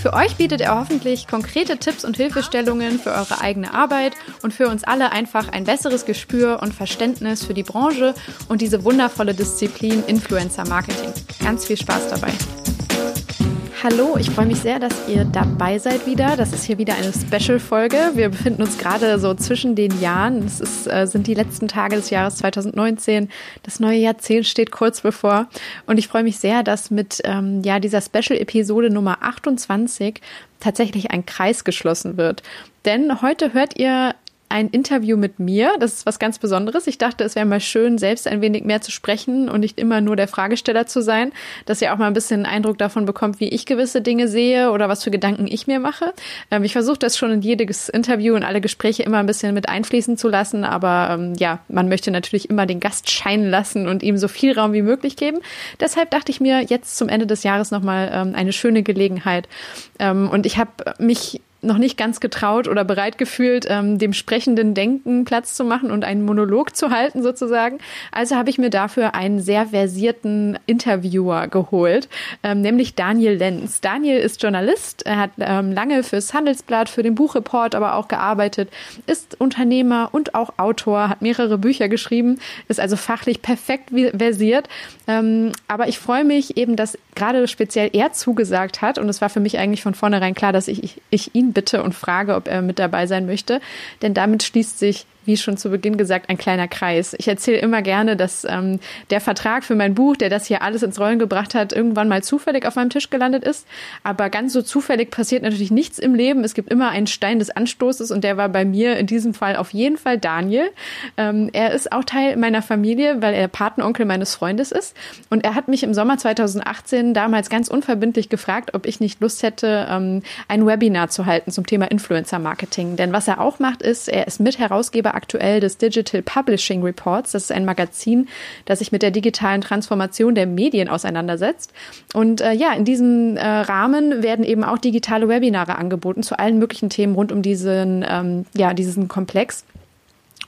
Für euch bietet er hoffentlich konkrete Tipps und Hilfestellungen für eure eigene Arbeit und für uns alle einfach ein besseres Gespür und Verständnis für die Branche und diese wundervolle Disziplin Influencer Marketing. Ganz viel Spaß dabei. Hallo, ich freue mich sehr, dass ihr dabei seid wieder. Das ist hier wieder eine Special-Folge. Wir befinden uns gerade so zwischen den Jahren. Es ist, äh, sind die letzten Tage des Jahres 2019. Das neue Jahrzehnt steht kurz bevor. Und ich freue mich sehr, dass mit ähm, ja, dieser Special-Episode Nummer 28 tatsächlich ein Kreis geschlossen wird. Denn heute hört ihr ein Interview mit mir. Das ist was ganz Besonderes. Ich dachte, es wäre mal schön, selbst ein wenig mehr zu sprechen und nicht immer nur der Fragesteller zu sein, dass ihr auch mal ein bisschen einen Eindruck davon bekommt, wie ich gewisse Dinge sehe oder was für Gedanken ich mir mache. Ähm, ich versuche das schon in jedes Interview und alle Gespräche immer ein bisschen mit einfließen zu lassen, aber ähm, ja, man möchte natürlich immer den Gast scheinen lassen und ihm so viel Raum wie möglich geben. Deshalb dachte ich mir jetzt zum Ende des Jahres nochmal ähm, eine schöne Gelegenheit. Ähm, und ich habe mich noch nicht ganz getraut oder bereit gefühlt, ähm, dem sprechenden Denken Platz zu machen und einen Monolog zu halten sozusagen. Also habe ich mir dafür einen sehr versierten Interviewer geholt, ähm, nämlich Daniel Lenz. Daniel ist Journalist, er hat ähm, lange fürs Handelsblatt, für den Buchreport aber auch gearbeitet, ist Unternehmer und auch Autor, hat mehrere Bücher geschrieben, ist also fachlich perfekt versiert. Ähm, aber ich freue mich eben, dass gerade speziell er zugesagt hat und es war für mich eigentlich von vornherein klar, dass ich, ich ihn bitte und frage, ob er mit dabei sein möchte. Denn damit schließt sich wie schon zu Beginn gesagt, ein kleiner Kreis. Ich erzähle immer gerne, dass ähm, der Vertrag für mein Buch, der das hier alles ins Rollen gebracht hat, irgendwann mal zufällig auf meinem Tisch gelandet ist. Aber ganz so zufällig passiert natürlich nichts im Leben. Es gibt immer einen Stein des Anstoßes und der war bei mir in diesem Fall auf jeden Fall Daniel. Ähm, er ist auch Teil meiner Familie, weil er Patenonkel meines Freundes ist. Und er hat mich im Sommer 2018 damals ganz unverbindlich gefragt, ob ich nicht Lust hätte, ähm, ein Webinar zu halten zum Thema Influencer Marketing. Denn was er auch macht, ist, er ist Mitherausgeber aktuell des Digital Publishing Reports. Das ist ein Magazin, das sich mit der digitalen Transformation der Medien auseinandersetzt. Und äh, ja, in diesem äh, Rahmen werden eben auch digitale Webinare angeboten zu allen möglichen Themen rund um diesen, ähm, ja, diesen Komplex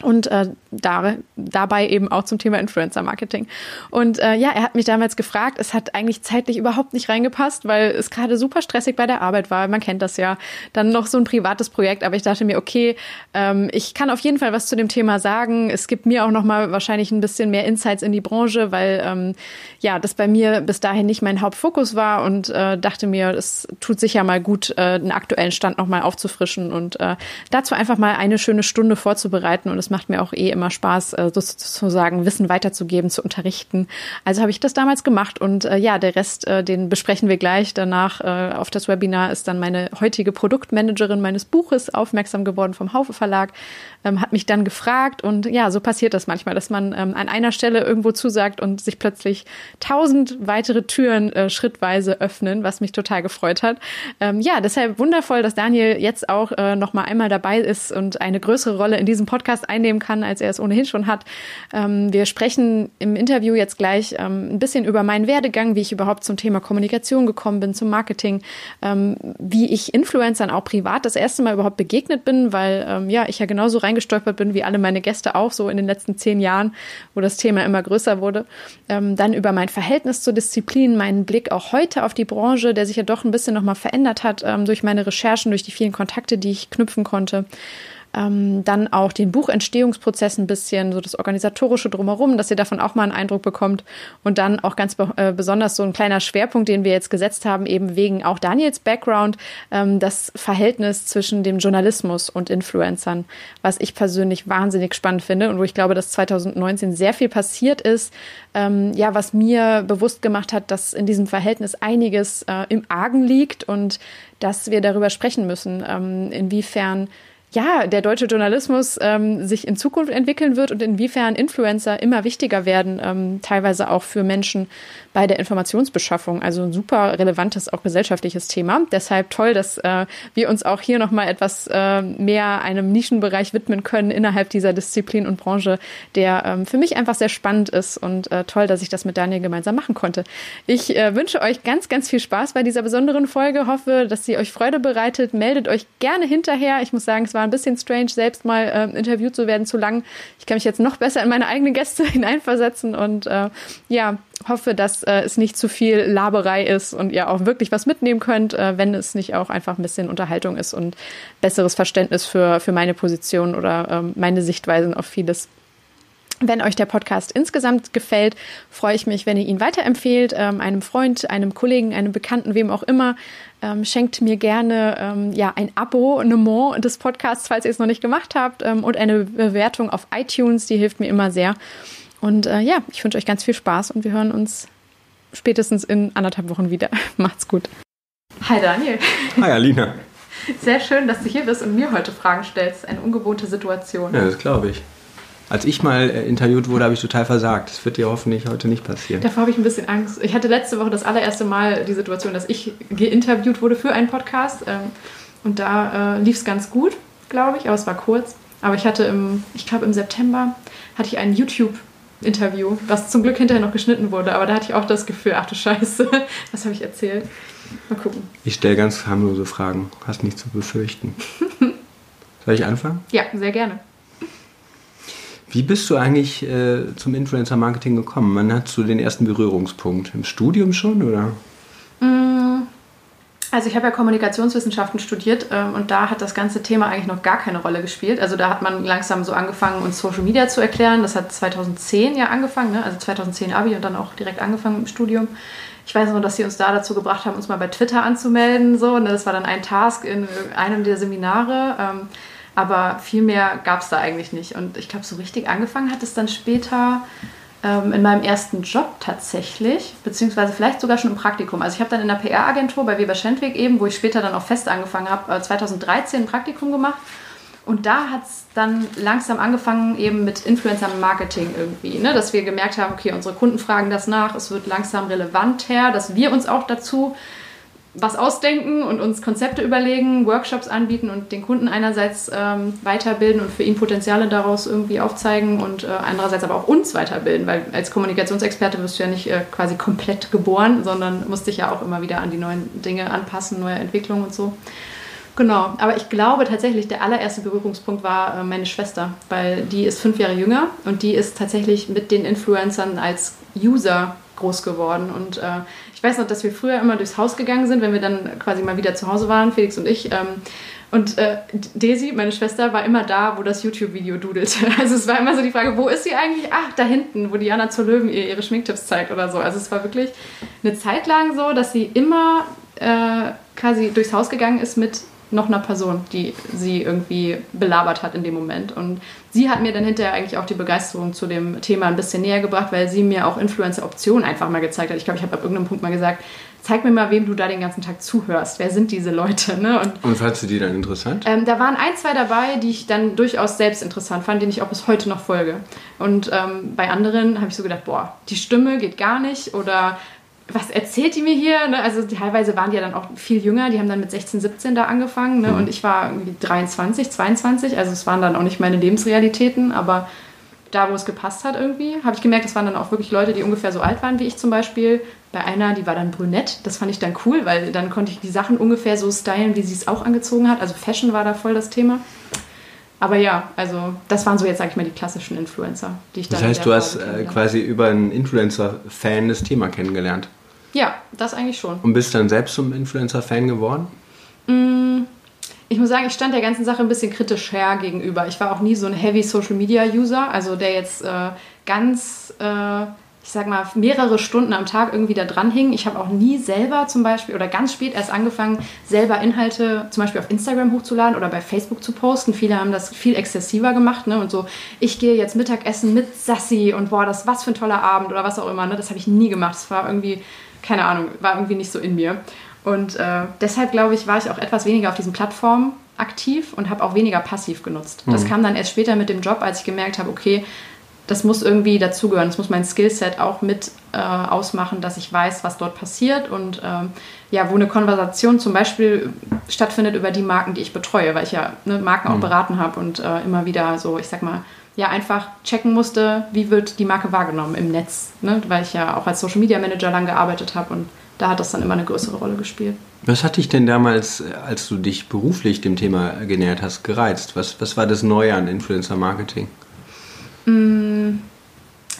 und äh, da, dabei eben auch zum Thema Influencer Marketing. Und äh, ja, er hat mich damals gefragt, es hat eigentlich zeitlich überhaupt nicht reingepasst, weil es gerade super stressig bei der Arbeit war. Man kennt das ja. Dann noch so ein privates Projekt, aber ich dachte mir, okay, ähm, ich kann auf jeden Fall was zu dem Thema sagen. Es gibt mir auch noch mal wahrscheinlich ein bisschen mehr Insights in die Branche, weil ähm, ja, das bei mir bis dahin nicht mein Hauptfokus war und äh, dachte mir, es tut sicher mal gut, äh, den aktuellen Stand noch mal aufzufrischen und äh, dazu einfach mal eine schöne Stunde vorzubereiten und es macht mir auch eh immer Spaß, äh, sozusagen Wissen weiterzugeben, zu unterrichten. Also habe ich das damals gemacht und äh, ja, der Rest, äh, den besprechen wir gleich. Danach äh, auf das Webinar ist dann meine heutige Produktmanagerin meines Buches aufmerksam geworden vom Haufe Verlag, ähm, hat mich dann gefragt und ja, so passiert das manchmal, dass man ähm, an einer Stelle irgendwo zusagt und sich plötzlich tausend weitere Türen äh, schrittweise öffnen, was mich total gefreut hat. Ähm, ja, deshalb wundervoll, dass Daniel jetzt auch äh, noch mal einmal dabei ist und eine größere Rolle in diesem Podcast einnehmen kann, als er es ohnehin schon hat. Ähm, wir sprechen im Interview jetzt gleich ähm, ein bisschen über meinen Werdegang, wie ich überhaupt zum Thema Kommunikation gekommen bin, zum Marketing, ähm, wie ich Influencern auch privat das erste Mal überhaupt begegnet bin, weil ja, ich ja genauso reingestolpert bin wie alle meine Gäste auch so in den letzten zehn Jahren, wo das Thema immer größer wurde. Ähm, dann über mein Verhältnis zur Disziplin, meinen Blick auch heute auf die Branche, der sich ja doch ein bisschen nochmal verändert hat ähm, durch meine Recherchen, durch die vielen Kontakte, die ich knüpfen konnte. Ähm, dann auch den Buchentstehungsprozess ein bisschen, so das Organisatorische drumherum, dass ihr davon auch mal einen Eindruck bekommt. Und dann auch ganz be äh, besonders so ein kleiner Schwerpunkt, den wir jetzt gesetzt haben, eben wegen auch Daniels Background, ähm, das Verhältnis zwischen dem Journalismus und Influencern, was ich persönlich wahnsinnig spannend finde und wo ich glaube, dass 2019 sehr viel passiert ist, ähm, ja, was mir bewusst gemacht hat, dass in diesem Verhältnis einiges äh, im Argen liegt und dass wir darüber sprechen müssen, ähm, inwiefern ja, der deutsche Journalismus ähm, sich in Zukunft entwickeln wird und inwiefern Influencer immer wichtiger werden, ähm, teilweise auch für Menschen bei der Informationsbeschaffung. Also ein super relevantes, auch gesellschaftliches Thema. Deshalb toll, dass äh, wir uns auch hier nochmal etwas äh, mehr einem Nischenbereich widmen können innerhalb dieser Disziplin und Branche, der ähm, für mich einfach sehr spannend ist und äh, toll, dass ich das mit Daniel gemeinsam machen konnte. Ich äh, wünsche euch ganz, ganz viel Spaß bei dieser besonderen Folge, hoffe, dass sie euch Freude bereitet. Meldet euch gerne hinterher. Ich muss sagen, es war war ein bisschen strange, selbst mal äh, interviewt zu werden zu lang. Ich kann mich jetzt noch besser in meine eigenen Gäste hineinversetzen und äh, ja, hoffe, dass äh, es nicht zu viel Laberei ist und ihr auch wirklich was mitnehmen könnt, äh, wenn es nicht auch einfach ein bisschen Unterhaltung ist und besseres Verständnis für, für meine Position oder ähm, meine Sichtweisen auf vieles. Wenn euch der Podcast insgesamt gefällt, freue ich mich, wenn ihr ihn weiterempfehlt, ähm, einem Freund, einem Kollegen, einem Bekannten, wem auch immer. Ähm, schenkt mir gerne ähm, ja, ein Abonnement des Podcasts, falls ihr es noch nicht gemacht habt, ähm, und eine Bewertung auf iTunes, die hilft mir immer sehr. Und äh, ja, ich wünsche euch ganz viel Spaß und wir hören uns spätestens in anderthalb Wochen wieder. Macht's gut. Hi Daniel. Hi Alina. Sehr schön, dass du hier bist und mir heute Fragen stellst. Eine ungewohnte Situation. Ja, das glaube ich. Als ich mal äh, interviewt wurde, habe ich total versagt. Das wird dir hoffentlich heute nicht passieren. Davor habe ich ein bisschen Angst. Ich hatte letzte Woche das allererste Mal die Situation, dass ich geinterviewt wurde für einen Podcast. Ähm, und da äh, lief es ganz gut, glaube ich, aber es war kurz. Aber ich hatte im, ich glaube im September, hatte ich ein YouTube-Interview, was zum Glück hinterher noch geschnitten wurde. Aber da hatte ich auch das Gefühl, ach du Scheiße, was habe ich erzählt? Mal gucken. Ich stelle ganz harmlose Fragen. Hast nichts zu befürchten. Soll ich anfangen? Ja, sehr gerne. Wie bist du eigentlich äh, zum Influencer-Marketing gekommen? Wann hast du den ersten Berührungspunkt? Im Studium schon oder? Mm, also ich habe ja Kommunikationswissenschaften studiert äh, und da hat das ganze Thema eigentlich noch gar keine Rolle gespielt. Also da hat man langsam so angefangen, uns Social Media zu erklären. Das hat 2010 ja angefangen, ne? also 2010 Abi und dann auch direkt angefangen im Studium. Ich weiß nur, dass sie uns da dazu gebracht haben, uns mal bei Twitter anzumelden. So. Und das war dann ein Task in einem der Seminare. Ähm, aber viel mehr gab es da eigentlich nicht. Und ich glaube, so richtig angefangen hat es dann später ähm, in meinem ersten Job tatsächlich, beziehungsweise vielleicht sogar schon im Praktikum. Also ich habe dann in der PR-Agentur bei Weber Schendweg eben, wo ich später dann auch fest angefangen habe, äh, 2013 ein Praktikum gemacht. Und da hat es dann langsam angefangen eben mit Influencer-Marketing irgendwie, ne? dass wir gemerkt haben, okay, unsere Kunden fragen das nach, es wird langsam relevanter, dass wir uns auch dazu was ausdenken und uns Konzepte überlegen, Workshops anbieten und den Kunden einerseits ähm, weiterbilden und für ihn Potenziale daraus irgendwie aufzeigen und äh, andererseits aber auch uns weiterbilden, weil als Kommunikationsexperte wirst du ja nicht äh, quasi komplett geboren, sondern musst dich ja auch immer wieder an die neuen Dinge anpassen, neue Entwicklungen und so. Genau, aber ich glaube tatsächlich, der allererste Berührungspunkt war äh, meine Schwester, weil die ist fünf Jahre jünger und die ist tatsächlich mit den Influencern als User groß geworden und äh, ich weiß noch, dass wir früher immer durchs Haus gegangen sind, wenn wir dann quasi mal wieder zu Hause waren, Felix und ich. Ähm, und äh, Daisy, meine Schwester, war immer da, wo das YouTube-Video dudelte. Also es war immer so die Frage, wo ist sie eigentlich? Ach, da hinten, wo Diana zur Löwen ihr ihre Schminktipps zeigt oder so. Also es war wirklich eine Zeit lang so, dass sie immer äh, quasi durchs Haus gegangen ist mit noch einer Person, die sie irgendwie belabert hat in dem Moment. Und sie hat mir dann hinterher eigentlich auch die Begeisterung zu dem Thema ein bisschen näher gebracht, weil sie mir auch Influencer-Optionen einfach mal gezeigt hat. Ich glaube, ich habe ab irgendeinem Punkt mal gesagt, zeig mir mal, wem du da den ganzen Tag zuhörst. Wer sind diese Leute? Ne? Und, Und fandst du die dann interessant? Ähm, da waren ein, zwei dabei, die ich dann durchaus selbst interessant fand, denen ich auch bis heute noch folge. Und ähm, bei anderen habe ich so gedacht, boah, die Stimme geht gar nicht oder was erzählt die mir hier? Ne? Also teilweise waren die ja dann auch viel jünger, die haben dann mit 16, 17 da angefangen ne? Mhm. und ich war irgendwie 23, 22, also es waren dann auch nicht meine Lebensrealitäten, aber da, wo es gepasst hat irgendwie, habe ich gemerkt, das waren dann auch wirklich Leute, die ungefähr so alt waren wie ich zum Beispiel. Bei einer, die war dann brünett, das fand ich dann cool, weil dann konnte ich die Sachen ungefähr so stylen, wie sie es auch angezogen hat. Also Fashion war da voll das Thema. Aber ja, also das waren so jetzt, sag ich mal, die klassischen Influencer, die ich dann. Das heißt, du hast äh, quasi über einen Influencer-Fan das Thema kennengelernt. Ja, das eigentlich schon. Und bist dann selbst zum Influencer-Fan geworden? Mm, ich muss sagen, ich stand der ganzen Sache ein bisschen kritisch her gegenüber. Ich war auch nie so ein Heavy Social Media User, also der jetzt äh, ganz äh, ich sag mal, mehrere Stunden am Tag irgendwie da dran hing. Ich habe auch nie selber zum Beispiel oder ganz spät erst angefangen, selber Inhalte zum Beispiel auf Instagram hochzuladen oder bei Facebook zu posten. Viele haben das viel exzessiver gemacht ne? und so, ich gehe jetzt Mittagessen mit Sassi und boah, das was für ein toller Abend oder was auch immer. Ne? Das habe ich nie gemacht. Das war irgendwie, keine Ahnung, war irgendwie nicht so in mir. Und äh, deshalb glaube ich, war ich auch etwas weniger auf diesen Plattformen aktiv und habe auch weniger passiv genutzt. Mhm. Das kam dann erst später mit dem Job, als ich gemerkt habe, okay, das muss irgendwie dazugehören. Das muss mein Skillset auch mit äh, ausmachen, dass ich weiß, was dort passiert und ähm, ja, wo eine Konversation zum Beispiel stattfindet über die Marken, die ich betreue, weil ich ja ne, Marken auch mhm. beraten habe und äh, immer wieder so, ich sag mal, ja einfach checken musste, wie wird die Marke wahrgenommen im Netz, ne? weil ich ja auch als Social Media Manager lang gearbeitet habe und da hat das dann immer eine größere Rolle gespielt. Was hat dich denn damals, als du dich beruflich dem Thema genähert hast, gereizt? Was, was war das Neue an Influencer Marketing? Mm,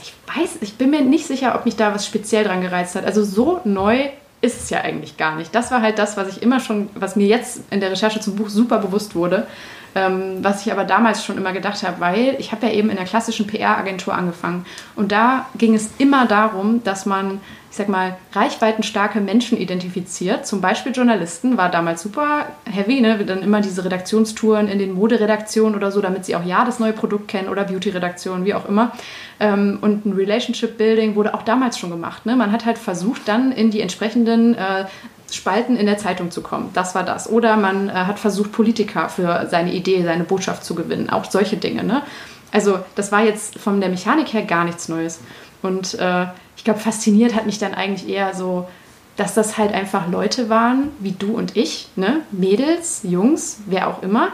ich weiß, ich bin mir nicht sicher, ob mich da was speziell dran gereizt hat. Also so neu ist es ja eigentlich gar nicht. Das war halt das, was ich immer schon, was mir jetzt in der Recherche zum Buch super bewusst wurde, ähm, was ich aber damals schon immer gedacht habe, weil ich habe ja eben in der klassischen PR-Agentur angefangen und da ging es immer darum, dass man ich sag mal, reichweitenstarke Menschen identifiziert. Zum Beispiel Journalisten war damals super heavy, ne? Dann immer diese Redaktionstouren in den Moderedaktionen oder so, damit sie auch ja das neue Produkt kennen oder Beauty-Redaktionen, wie auch immer. Ähm, und ein Relationship Building wurde auch damals schon gemacht. Ne? Man hat halt versucht, dann in die entsprechenden äh, Spalten in der Zeitung zu kommen. Das war das. Oder man äh, hat versucht, Politiker für seine Idee, seine Botschaft zu gewinnen. Auch solche Dinge. Ne? Also das war jetzt von der Mechanik her gar nichts Neues. Und äh, ich glaube, fasziniert hat mich dann eigentlich eher so, dass das halt einfach Leute waren, wie du und ich, ne? Mädels, Jungs, wer auch immer,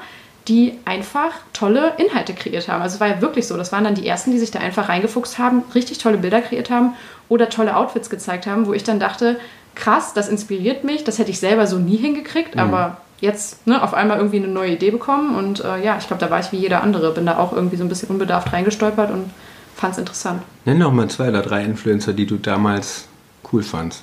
die einfach tolle Inhalte kreiert haben. Also es war ja wirklich so. Das waren dann die ersten, die sich da einfach reingefuchst haben, richtig tolle Bilder kreiert haben oder tolle Outfits gezeigt haben, wo ich dann dachte, krass, das inspiriert mich, das hätte ich selber so nie hingekriegt, mhm. aber jetzt ne, auf einmal irgendwie eine neue Idee bekommen und äh, ja, ich glaube, da war ich wie jeder andere, bin da auch irgendwie so ein bisschen unbedarft reingestolpert und fand es interessant. Nenn doch mal zwei oder drei Influencer, die du damals cool fandst.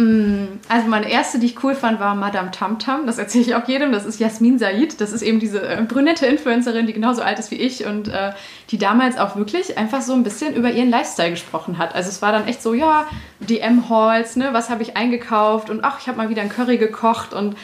Mm, also meine erste, die ich cool fand, war Madame Tamtam. Das erzähle ich auch jedem. Das ist Jasmin Said. Das ist eben diese äh, brünette Influencerin, die genauso alt ist wie ich und äh, die damals auch wirklich einfach so ein bisschen über ihren Lifestyle gesprochen hat. Also es war dann echt so, ja, DM-Halls, ne, was habe ich eingekauft und ach, ich habe mal wieder ein Curry gekocht und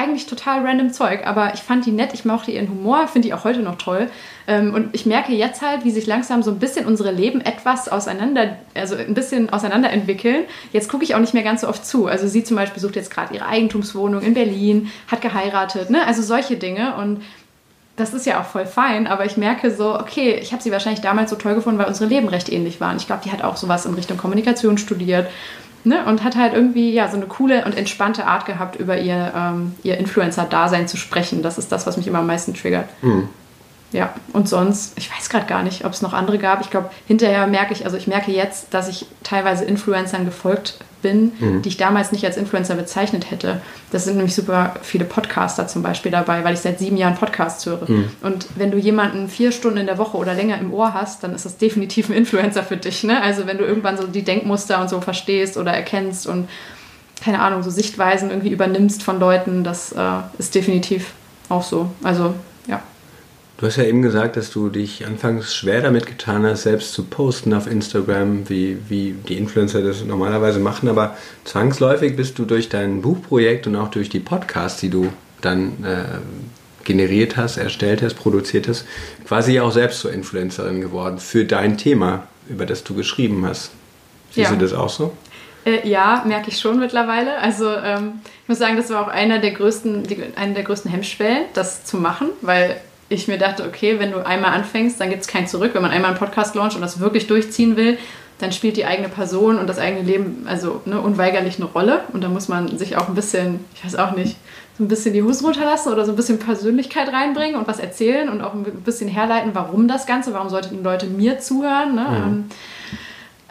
eigentlich total random Zeug, aber ich fand die nett, ich mochte ihren Humor, finde die auch heute noch toll. Ähm, und ich merke jetzt halt, wie sich langsam so ein bisschen unsere Leben etwas auseinander, also ein bisschen auseinander entwickeln. Jetzt gucke ich auch nicht mehr ganz so oft zu. Also sie zum Beispiel sucht jetzt gerade ihre Eigentumswohnung in Berlin, hat geheiratet, ne? Also solche Dinge. Und das ist ja auch voll fein, aber ich merke so, okay, ich habe sie wahrscheinlich damals so toll gefunden, weil unsere Leben recht ähnlich waren. Ich glaube, die hat auch sowas in Richtung Kommunikation studiert Ne? Und hat halt irgendwie ja so eine coole und entspannte Art gehabt, über ihr, ähm, ihr Influencer-Dasein zu sprechen. Das ist das, was mich immer am meisten triggert. Mhm. Ja, und sonst, ich weiß gerade gar nicht, ob es noch andere gab. Ich glaube, hinterher merke ich, also ich merke jetzt, dass ich teilweise Influencern gefolgt bin, mhm. die ich damals nicht als Influencer bezeichnet hätte. Das sind nämlich super viele Podcaster zum Beispiel dabei, weil ich seit sieben Jahren Podcasts höre. Mhm. Und wenn du jemanden vier Stunden in der Woche oder länger im Ohr hast, dann ist das definitiv ein Influencer für dich. Ne? Also wenn du irgendwann so die Denkmuster und so verstehst oder erkennst und keine Ahnung, so Sichtweisen irgendwie übernimmst von Leuten, das äh, ist definitiv auch so. Also. Du hast ja eben gesagt, dass du dich anfangs schwer damit getan hast, selbst zu posten auf Instagram, wie, wie die Influencer das normalerweise machen, aber zwangsläufig bist du durch dein Buchprojekt und auch durch die Podcasts, die du dann äh, generiert hast, erstellt hast, produziert hast, quasi auch selbst zur Influencerin geworden für dein Thema, über das du geschrieben hast. Siehst ja. du das auch so? Äh, ja, merke ich schon mittlerweile. Also ähm, ich muss sagen, das war auch einer der größten, die, eine der größten Hemmschwellen, das zu machen, weil ich mir dachte, okay, wenn du einmal anfängst, dann gibt es kein Zurück. Wenn man einmal einen Podcast launcht und das wirklich durchziehen will, dann spielt die eigene Person und das eigene Leben also ne, unweigerlich eine Rolle. Und da muss man sich auch ein bisschen, ich weiß auch nicht, so ein bisschen die Hose runterlassen oder so ein bisschen Persönlichkeit reinbringen und was erzählen und auch ein bisschen herleiten, warum das Ganze, warum sollten Leute mir zuhören. Ne? Mhm.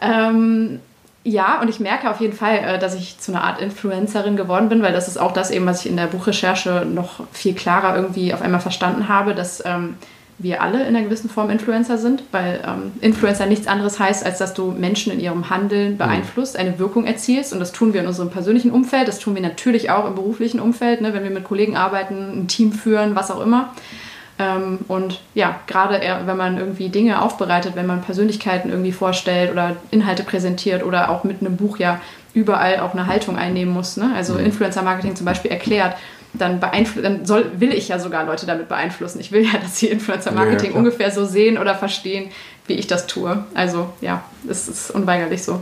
Ähm, ja, und ich merke auf jeden Fall, äh, dass ich zu einer Art Influencerin geworden bin, weil das ist auch das eben, was ich in der Buchrecherche noch viel klarer irgendwie auf einmal verstanden habe, dass ähm, wir alle in einer gewissen Form Influencer sind, weil ähm, Influencer nichts anderes heißt, als dass du Menschen in ihrem Handeln mhm. beeinflusst, eine Wirkung erzielst. Und das tun wir in unserem persönlichen Umfeld, das tun wir natürlich auch im beruflichen Umfeld, ne, wenn wir mit Kollegen arbeiten, ein Team führen, was auch immer. Ähm, und ja, gerade wenn man irgendwie Dinge aufbereitet, wenn man Persönlichkeiten irgendwie vorstellt oder Inhalte präsentiert oder auch mit einem Buch ja überall auch eine Haltung einnehmen muss, ne? also mhm. Influencer-Marketing zum Beispiel erklärt, dann, dann soll, will ich ja sogar Leute damit beeinflussen. Ich will ja, dass sie Influencer-Marketing ja, ungefähr so sehen oder verstehen, wie ich das tue. Also ja, es ist unweigerlich so.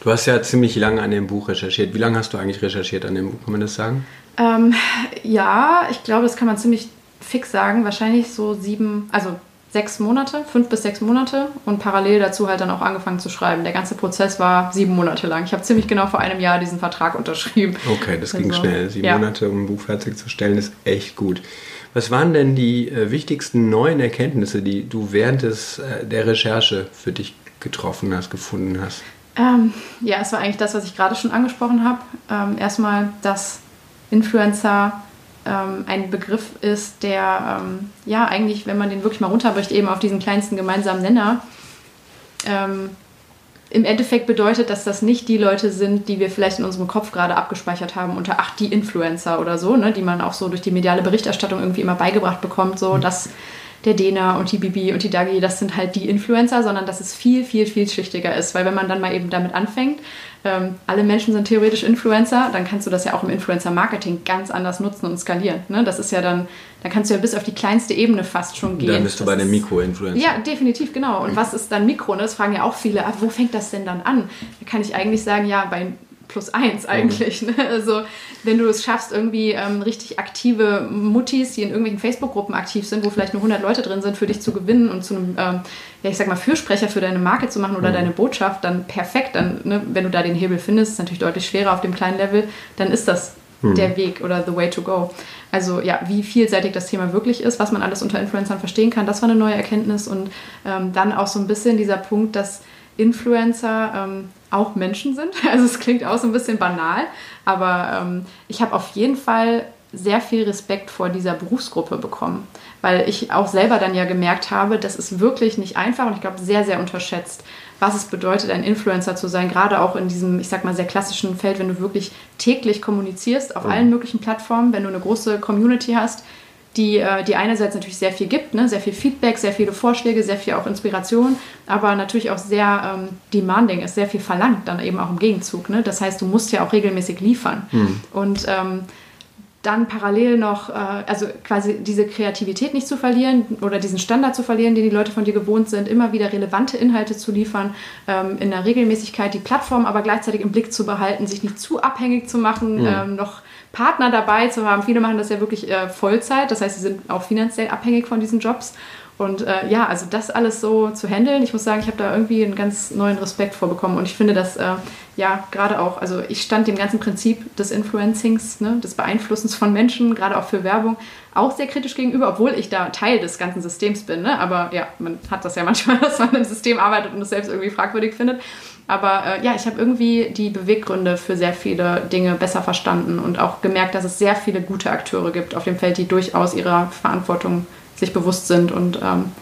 Du hast ja ziemlich lange an dem Buch recherchiert. Wie lange hast du eigentlich recherchiert an dem Buch, kann man das sagen? Ähm, ja, ich glaube, das kann man ziemlich fix sagen, wahrscheinlich so sieben, also sechs Monate, fünf bis sechs Monate und parallel dazu halt dann auch angefangen zu schreiben. Der ganze Prozess war sieben Monate lang. Ich habe ziemlich genau vor einem Jahr diesen Vertrag unterschrieben. Okay, das ging also, schnell. Sieben ja. Monate, um ein Buch fertigzustellen, ist echt gut. Was waren denn die äh, wichtigsten neuen Erkenntnisse, die du während des, äh, der Recherche für dich getroffen hast, gefunden hast? Ähm, ja, es war eigentlich das, was ich gerade schon angesprochen habe. Ähm, erstmal, dass Influencer ähm, ein Begriff ist, der ähm, ja eigentlich, wenn man den wirklich mal runterbricht, eben auf diesen kleinsten gemeinsamen Nenner, ähm, im Endeffekt bedeutet, dass das nicht die Leute sind, die wir vielleicht in unserem Kopf gerade abgespeichert haben unter ach, die Influencer oder so, ne, die man auch so durch die mediale Berichterstattung irgendwie immer beigebracht bekommt, so mhm. dass der Dena und die Bibi und die Dagi, das sind halt die Influencer, sondern dass es viel, viel, viel schichtiger ist. Weil wenn man dann mal eben damit anfängt, ähm, alle Menschen sind theoretisch Influencer, dann kannst du das ja auch im Influencer-Marketing ganz anders nutzen und skalieren. Ne? Das ist ja dann, da kannst du ja bis auf die kleinste Ebene fast schon gehen. Dann bist du das bei den Mikro-Influencer. Ja, definitiv, genau. Und was ist dann Mikro? Ne? Das fragen ja auch viele, ah, wo fängt das denn dann an? Da kann ich eigentlich sagen, ja, bei plus eins eigentlich. Mhm. Ne? Also wenn du es schaffst, irgendwie ähm, richtig aktive Muttis, die in irgendwelchen Facebook-Gruppen aktiv sind, wo vielleicht nur 100 Leute drin sind, für dich zu gewinnen und zu einem, ähm, ja ich sag mal, Fürsprecher für deine Marke zu machen oder mhm. deine Botschaft, dann perfekt. Dann, ne, wenn du da den Hebel findest, ist natürlich deutlich schwerer auf dem kleinen Level, dann ist das mhm. der Weg oder the way to go. Also ja, wie vielseitig das Thema wirklich ist, was man alles unter Influencern verstehen kann, das war eine neue Erkenntnis und ähm, dann auch so ein bisschen dieser Punkt, dass Influencer ähm, auch Menschen sind. Also es klingt auch so ein bisschen banal, aber ähm, ich habe auf jeden Fall sehr viel Respekt vor dieser Berufsgruppe bekommen, weil ich auch selber dann ja gemerkt habe, das ist wirklich nicht einfach und ich glaube sehr, sehr unterschätzt, was es bedeutet, ein Influencer zu sein, gerade auch in diesem, ich sag mal, sehr klassischen Feld, wenn du wirklich täglich kommunizierst auf mhm. allen möglichen Plattformen, wenn du eine große Community hast, die, äh, die einerseits natürlich sehr viel gibt, ne? sehr viel Feedback, sehr viele Vorschläge, sehr viel auch Inspiration, aber natürlich auch sehr ähm, demanding ist, sehr viel verlangt dann eben auch im Gegenzug. Ne? Das heißt, du musst ja auch regelmäßig liefern. Mhm. Und ähm, dann parallel noch, äh, also quasi diese Kreativität nicht zu verlieren oder diesen Standard zu verlieren, den die Leute von dir gewohnt sind, immer wieder relevante Inhalte zu liefern, ähm, in der Regelmäßigkeit die Plattform aber gleichzeitig im Blick zu behalten, sich nicht zu abhängig zu machen, mhm. ähm, noch Partner dabei zu haben. Viele machen das ja wirklich äh, Vollzeit, das heißt, sie sind auch finanziell abhängig von diesen Jobs. Und äh, ja, also das alles so zu handeln, ich muss sagen, ich habe da irgendwie einen ganz neuen Respekt vorbekommen. Und ich finde das, äh, ja, gerade auch, also ich stand dem ganzen Prinzip des Influencings, ne, des Beeinflussens von Menschen, gerade auch für Werbung, auch sehr kritisch gegenüber, obwohl ich da Teil des ganzen Systems bin. Ne? Aber ja, man hat das ja manchmal, dass man im System arbeitet und es selbst irgendwie fragwürdig findet. Aber äh, ja, ich habe irgendwie die Beweggründe für sehr viele Dinge besser verstanden und auch gemerkt, dass es sehr viele gute Akteure gibt auf dem Feld, die durchaus ihrer Verantwortung sich bewusst sind und ähm,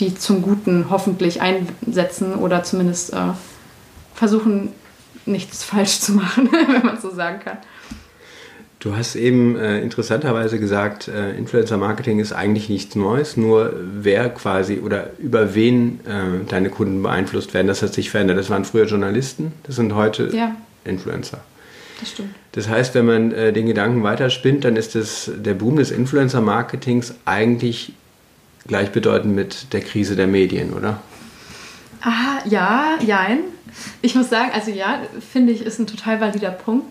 die zum Guten hoffentlich einsetzen oder zumindest äh, versuchen, nichts falsch zu machen, wenn man so sagen kann. Du hast eben äh, interessanterweise gesagt, äh, Influencer Marketing ist eigentlich nichts Neues, nur wer quasi oder über wen äh, deine Kunden beeinflusst werden, das hat sich verändert. Das waren früher Journalisten, das sind heute ja. Influencer. Das stimmt. Das heißt, wenn man äh, den Gedanken weiterspinnt, dann ist das, der Boom des Influencer Marketings eigentlich gleichbedeutend mit der Krise der Medien, oder? Ah, ja, jein. Ich muss sagen, also ja, finde ich, ist ein total valider Punkt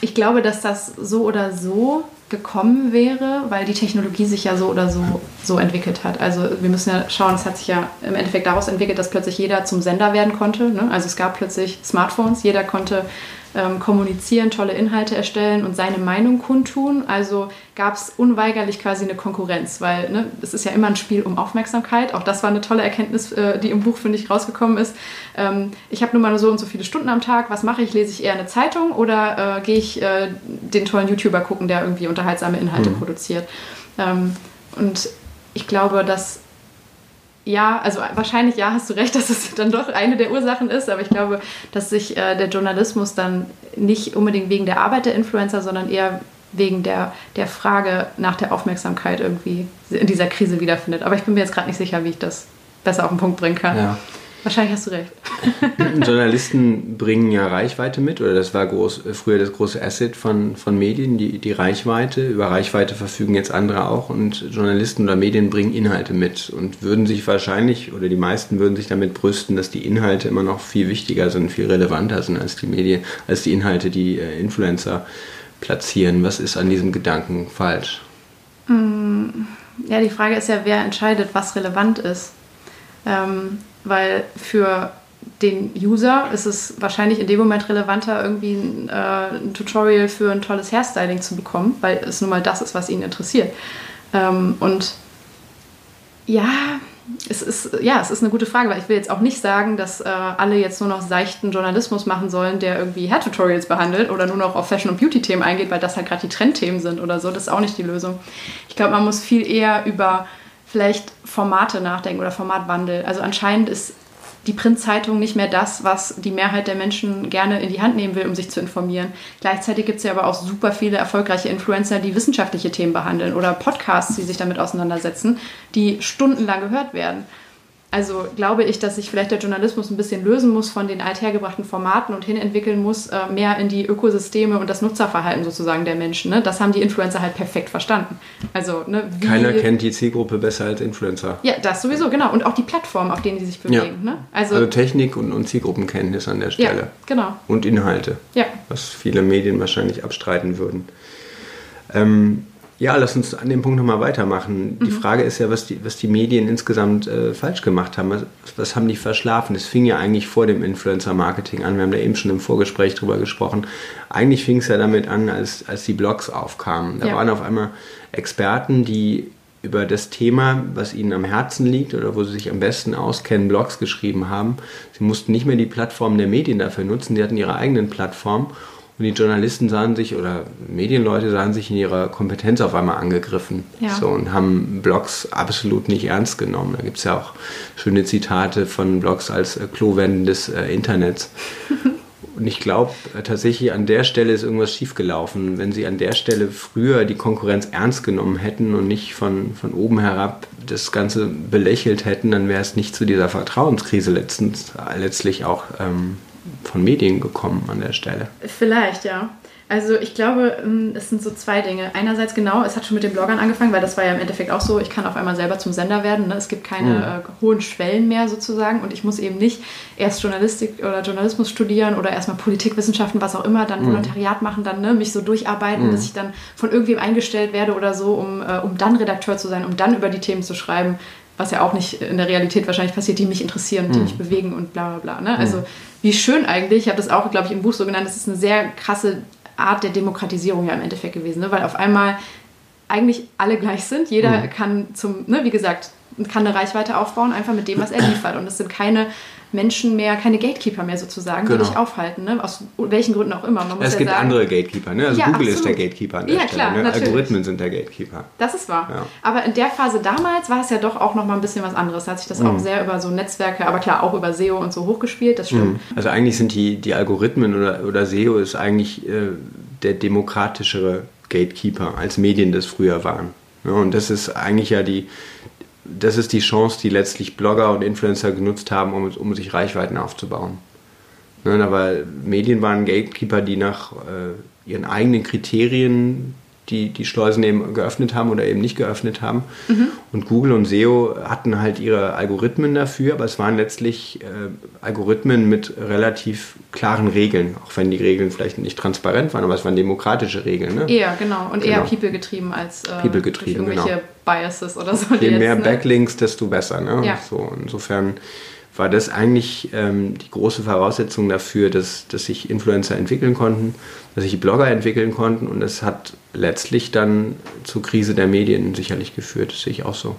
ich glaube, dass das so oder so gekommen wäre, weil die Technologie sich ja so oder so, so entwickelt hat. Also wir müssen ja schauen, es hat sich ja im Endeffekt daraus entwickelt, dass plötzlich jeder zum Sender werden konnte. Ne? Also es gab plötzlich Smartphones, jeder konnte ähm, kommunizieren, tolle Inhalte erstellen und seine Meinung kundtun. Also gab es unweigerlich quasi eine Konkurrenz, weil ne, es ist ja immer ein Spiel um Aufmerksamkeit. Auch das war eine tolle Erkenntnis, äh, die im Buch, finde ich, rausgekommen ist. Ähm, ich habe nur mal so und so viele Stunden am Tag. Was mache ich? Lese ich eher eine Zeitung oder äh, gehe ich äh, den tollen YouTuber gucken, der irgendwie unterhaltsame Inhalte mhm. produziert? Ähm, und ich glaube, dass ja, also wahrscheinlich ja, hast du recht, dass es dann doch eine der Ursachen ist, aber ich glaube, dass sich äh, der Journalismus dann nicht unbedingt wegen der Arbeit der Influencer, sondern eher wegen der, der Frage nach der Aufmerksamkeit irgendwie in dieser Krise wiederfindet. Aber ich bin mir jetzt gerade nicht sicher, wie ich das besser auf den Punkt bringen kann. Ja. Wahrscheinlich hast du recht. Journalisten bringen ja Reichweite mit, oder das war groß, früher das große Asset von, von Medien, die, die Reichweite. Über Reichweite verfügen jetzt andere auch und Journalisten oder Medien bringen Inhalte mit und würden sich wahrscheinlich, oder die meisten würden sich damit brüsten, dass die Inhalte immer noch viel wichtiger sind, viel relevanter sind als die Medien, als die Inhalte, die äh, Influencer platzieren. Was ist an diesem Gedanken falsch? Mm Ja, die Frage ist ja, wer entscheidet, was relevant ist. Ähm, weil für den User ist es wahrscheinlich in dem Moment relevanter, irgendwie ein, äh, ein, Tutorial für ein tolles Hairstyling zu bekommen, weil es nun mal das ist, was ihn interessiert. Ähm, und ja, es ist, ja, es ist eine gute Frage, weil ich will jetzt auch nicht sagen, dass äh, alle jetzt nur noch seichten Journalismus machen sollen, der irgendwie Hair-Tutorials behandelt oder nur noch auf Fashion- und Beauty-Themen eingeht, weil das halt gerade die Trendthemen sind oder so. Das ist auch nicht die Lösung. Ich glaube, man muss viel eher über vielleicht Formate nachdenken oder Formatwandel. Also anscheinend ist die Printzeitung nicht mehr das, was die Mehrheit der Menschen gerne in die Hand nehmen will, um sich zu informieren. Gleichzeitig gibt es ja aber auch super viele erfolgreiche Influencer, die wissenschaftliche Themen behandeln oder Podcasts, die sich damit auseinandersetzen, die stundenlang gehört werden. Also glaube ich, dass sich vielleicht der Journalismus ein bisschen lösen muss von den althergebrachten Formaten und hinentwickeln muss äh, mehr in die Ökosysteme und das Nutzerverhalten sozusagen der Menschen. Ne? Das haben die Influencer halt perfekt verstanden. Also, ne, Keiner kennt die Zielgruppe besser als Influencer. Ja, das sowieso, genau. Und auch die Plattformen, auf denen die sich bewegen. Ja. Ne? Also, also, Technik und, und, Zielgruppenkenntnis an der Stelle. Ja, genau. Und Inhalte. Ja. Was viele Medien wahrscheinlich abstreiten würden. Ähm, ja, lass uns an dem Punkt nochmal weitermachen. Mhm. Die Frage ist ja, was die, was die Medien insgesamt äh, falsch gemacht haben. Was, was, haben die verschlafen? Es fing ja eigentlich vor dem Influencer-Marketing an. Wir haben da eben schon im Vorgespräch drüber gesprochen. Eigentlich fing es ja damit an, als, als die Blogs aufkamen. Da ja. waren auf einmal Experten, die über das Thema, was ihnen am Herzen liegt oder wo sie sich am besten auskennen, Blogs geschrieben haben. Sie mussten nicht mehr die Plattform der Medien dafür nutzen, sie hatten ihre eigenen Plattformen und die Journalisten sahen sich oder Medienleute sahen sich in ihrer Kompetenz auf einmal angegriffen ja. so, und haben Blogs absolut nicht ernst genommen. Da gibt es ja auch schöne Zitate von Blogs als äh, Klowenden des äh, Internets. Und ich glaube äh, tatsächlich, an der Stelle ist irgendwas schiefgelaufen. Wenn sie an der Stelle früher die Konkurrenz ernst genommen hätten und nicht von, von oben herab das Ganze belächelt hätten, dann wäre es nicht zu dieser Vertrauenskrise letztens, letztlich auch ähm, von Medien gekommen an der Stelle. Vielleicht, ja. Also ich glaube, ähm, es sind so zwei Dinge. Einerseits genau, es hat schon mit den Bloggern angefangen, weil das war ja im Endeffekt auch so, ich kann auf einmal selber zum Sender werden. Ne? Es gibt keine mhm. äh, hohen Schwellen mehr sozusagen und ich muss eben nicht erst Journalistik oder Journalismus studieren oder erstmal Politikwissenschaften, was auch immer, dann mhm. Volontariat machen, dann ne, mich so durcharbeiten, mhm. dass ich dann von irgendwem eingestellt werde oder so, um, äh, um dann Redakteur zu sein, um dann über die Themen zu schreiben, was ja auch nicht in der Realität wahrscheinlich passiert, die mich interessieren die mhm. mich bewegen und bla bla bla. Ne? Also mhm. wie schön eigentlich, ich habe das auch, glaube ich, im Buch so genannt, das ist eine sehr krasse Art der Demokratisierung ja im Endeffekt gewesen, ne? weil auf einmal eigentlich alle gleich sind. Jeder mhm. kann zum, ne, wie gesagt, kann eine Reichweite aufbauen, einfach mit dem, was er liefert. Und es sind keine Menschen mehr, keine Gatekeeper mehr sozusagen, genau. die dich aufhalten, ne? aus welchen Gründen auch immer. es gibt sagen, andere Gatekeeper, ne? also ja, Google absolut. ist der Gatekeeper an der ja, Stelle. Klar, ne? Algorithmen sind der Gatekeeper. Das ist wahr. Ja. Aber in der Phase damals war es ja doch auch noch mal ein bisschen was anderes. Da hat sich das mhm. auch sehr über so Netzwerke, aber klar auch über SEO und so hochgespielt, das stimmt. Mhm. Also eigentlich sind die, die Algorithmen oder, oder SEO ist eigentlich äh, der demokratischere Gatekeeper, als Medien das früher waren. Ja, und das ist eigentlich ja die, das ist die Chance, die letztlich Blogger und Influencer genutzt haben, um, um sich Reichweiten aufzubauen. Ne, aber Medien waren Gatekeeper, die nach äh, ihren eigenen Kriterien die die Schleusen eben geöffnet haben oder eben nicht geöffnet haben. Mhm. Und Google und SEO hatten halt ihre Algorithmen dafür, aber es waren letztlich äh, Algorithmen mit relativ klaren Regeln, auch wenn die Regeln vielleicht nicht transparent waren, aber es waren demokratische Regeln. Ne? Eher, genau. Und genau. eher people getrieben als äh, people getrieben, irgendwelche genau. Biases oder so. Je mehr jetzt, ne? Backlinks, desto besser. Ne? Ja. So, insofern war das eigentlich ähm, die große Voraussetzung dafür, dass, dass sich Influencer entwickeln konnten, dass sich Blogger entwickeln konnten und es hat letztlich dann zur Krise der Medien sicherlich geführt. Das sehe ich auch so.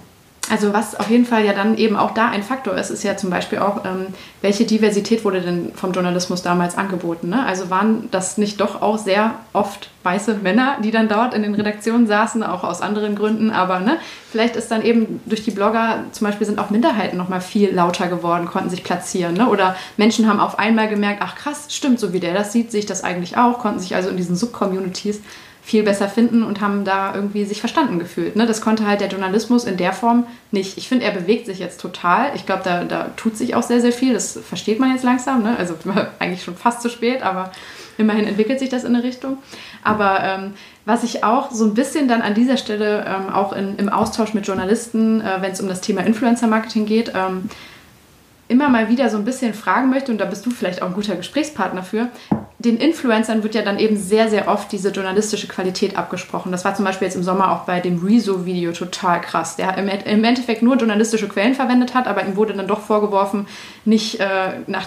Also was auf jeden Fall ja dann eben auch da ein Faktor ist, ist ja zum Beispiel auch, ähm, welche Diversität wurde denn vom Journalismus damals angeboten? Ne? Also waren das nicht doch auch sehr oft weiße Männer, die dann dort in den Redaktionen saßen, auch aus anderen Gründen, aber ne, vielleicht ist dann eben durch die Blogger zum Beispiel sind auch Minderheiten nochmal viel lauter geworden, konnten sich platzieren. Ne? Oder Menschen haben auf einmal gemerkt, ach krass, stimmt, so wie der das sieht, sehe ich das eigentlich auch, konnten sich also in diesen Subcommunities viel besser finden und haben da irgendwie sich verstanden gefühlt. Ne? Das konnte halt der Journalismus in der Form nicht. Ich finde, er bewegt sich jetzt total. Ich glaube, da, da tut sich auch sehr, sehr viel. Das versteht man jetzt langsam. Ne? Also eigentlich schon fast zu spät, aber immerhin entwickelt sich das in eine Richtung. Aber ähm, was ich auch so ein bisschen dann an dieser Stelle ähm, auch in, im Austausch mit Journalisten, äh, wenn es um das Thema Influencer-Marketing geht, ähm, immer mal wieder so ein bisschen fragen möchte, und da bist du vielleicht auch ein guter Gesprächspartner für, den Influencern wird ja dann eben sehr, sehr oft diese journalistische Qualität abgesprochen. Das war zum Beispiel jetzt im Sommer auch bei dem Rezo-Video total krass. Der im Endeffekt nur journalistische Quellen verwendet hat, aber ihm wurde dann doch vorgeworfen, nicht äh, nach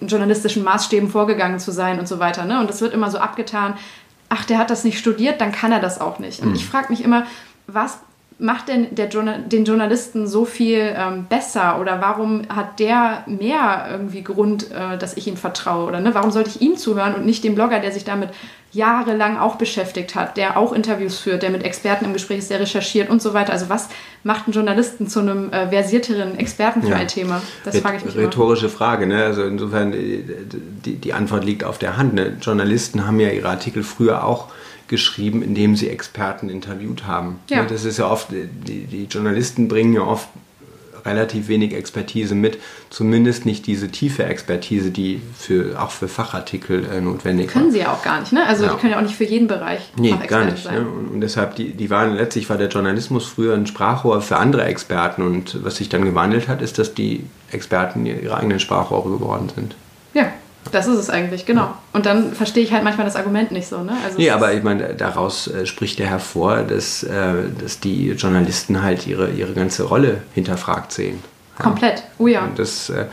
journalistischen Maßstäben vorgegangen zu sein und so weiter. Ne? Und das wird immer so abgetan, ach, der hat das nicht studiert, dann kann er das auch nicht. Und mhm. ich frage mich immer, was macht denn der Journal den Journalisten so viel ähm, besser oder warum hat der mehr irgendwie Grund, äh, dass ich ihm vertraue oder ne? warum sollte ich ihm zuhören und nicht dem Blogger, der sich damit jahrelang auch beschäftigt hat, der auch Interviews führt, der mit Experten im Gespräch ist, der recherchiert und so weiter. Also was macht einen Journalisten zu einem äh, versierteren Experten für ja. ein Thema? Das frage ich mich Rhetorische immer. Frage. Ne? Also insofern, die, die, die Antwort liegt auf der Hand. Ne? Journalisten haben ja ihre Artikel früher auch geschrieben, indem sie Experten interviewt haben. Ja. Das ist ja oft, die, die Journalisten bringen ja oft relativ wenig Expertise mit, zumindest nicht diese tiefe Expertise, die für, auch für Fachartikel äh, notwendig können sie ja auch gar nicht, ne? Also ja. die können ja auch nicht für jeden Bereich nee, gar nicht. Ne? Und, und, deshalb, die, die waren, letztlich war der Journalismus früher ein Sprachrohr für andere Experten und was sich dann gewandelt hat, ist, dass die Experten ihre eigenen Sprachrohre geworden sind. Ja, das ist es eigentlich, genau. Und dann verstehe ich halt manchmal das Argument nicht so. Ne? Also nee, aber ich meine, daraus äh, spricht ja hervor, dass, äh, dass die Journalisten halt ihre, ihre ganze Rolle hinterfragt sehen. Komplett, oh ja. Und das, äh,